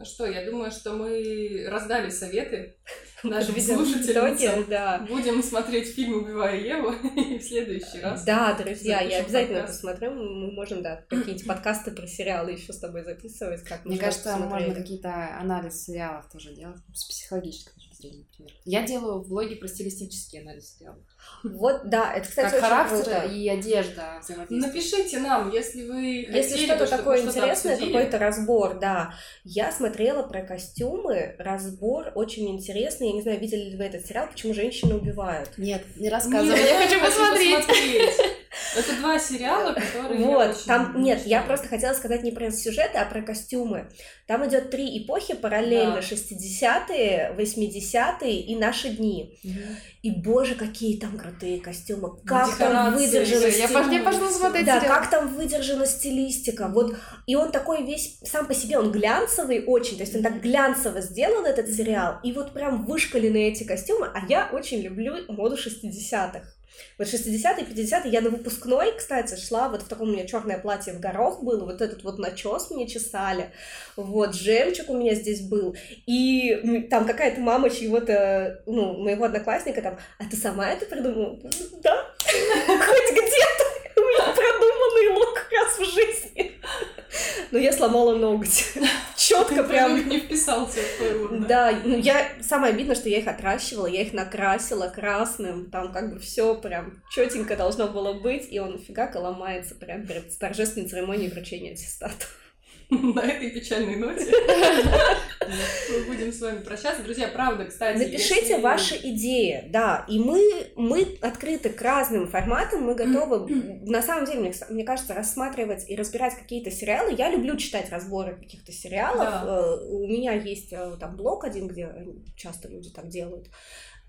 Ну что, я думаю, что мы раздали советы нашим слушателям. да. Будем смотреть фильм «Убивая Еву» и в следующий раз. Да, друзья, я обязательно подкаст. посмотрю. Мы можем, да, какие-нибудь подкасты про сериалы еще с тобой записывать, как Мне кажется, можно посмотрели. какие-то анализ сериалов тоже делать, с психологической зрения, например. Я делаю блоги про стилистический анализ сериалов. Вот, да, это, кстати, как очень характер круто. и одежда. Напишите нам, если вы Если хотели что-то бы, чтобы такое что-то интересное, обсудили. какой-то разбор, да. Я смотрела про костюмы, разбор очень интересный. Я не знаю, видели ли вы этот сериал «Почему женщины убивают». Нет, не Нет, рассказывай, я хочу посмотреть. посмотреть. Это два сериала, которые Вот, там, нет, я просто хотела сказать не про сюжеты, а про костюмы. Там идет три эпохи параллельно, Да. 60-е, 80-е и наши дни. И, боже, какие там крутые костюмы, как там Декорации, выдержана Я, стиль- пош- я пошла смотреть Да, сериал. как там выдержана стилистика. Вот, и он такой весь сам по себе, он глянцевый очень, то есть он так глянцево сделан, этот сериал, и вот прям вышкалены эти костюмы, а я очень люблю моду 60-х. Вот 60-е, 50-е, я на выпускной, кстати, шла, вот в таком у меня черное платье в горох было, вот этот вот начес мне чесали, вот, жемчуг у меня здесь был, и там какая-то мама чьего-то, ну, моего одноклассника там, а ты сама это придумала? Да, хоть где-то у меня продуманный лук раз в жизни. Но я сломала ноготь. Четко прям. не вписался в лук, Да, ну я самое обидное, что я их отращивала, я их накрасила красным, там как бы все прям четенько должно было быть, и он фигака ломается прям перед торжественной церемонией вручения аттестата. На этой печальной ноте мы будем с вами прощаться. Друзья, правда, кстати, Напишите если- ваши идеи, да, и мы, мы открыты к разным форматам, мы готовы, на самом деле, мне, мне кажется, рассматривать и разбирать какие-то сериалы. Я люблю читать разборы каких-то сериалов, Да. Э, у меня есть э, там блог один, где часто люди так делают.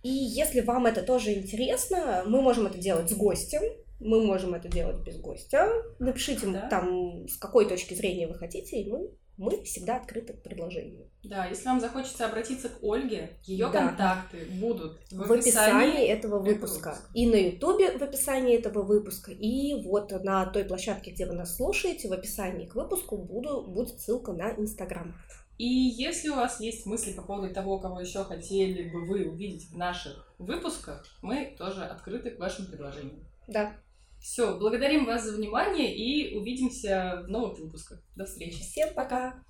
И если вам это тоже интересно, мы можем это делать с гостем, мы можем это делать без гостя. Напишите Да. там, с какой точки зрения вы хотите, и мы, мы всегда открыты к предложению. Да, если вам захочется обратиться к Ольге, ее Да. контакты будут в, в описании этого этого выпуска. выпуска. И на Ютубе в описании этого выпуска, и вот на той площадке, где вы нас слушаете, в описании к выпуску буду, будет ссылка на Инстаграм. И если у вас есть мысли по поводу того, кого еще хотели бы вы увидеть в наших выпусках, мы тоже открыты к вашим предложениям. Да. Все, благодарим вас за внимание и увидимся в новых выпусках. До встречи. Всем пока!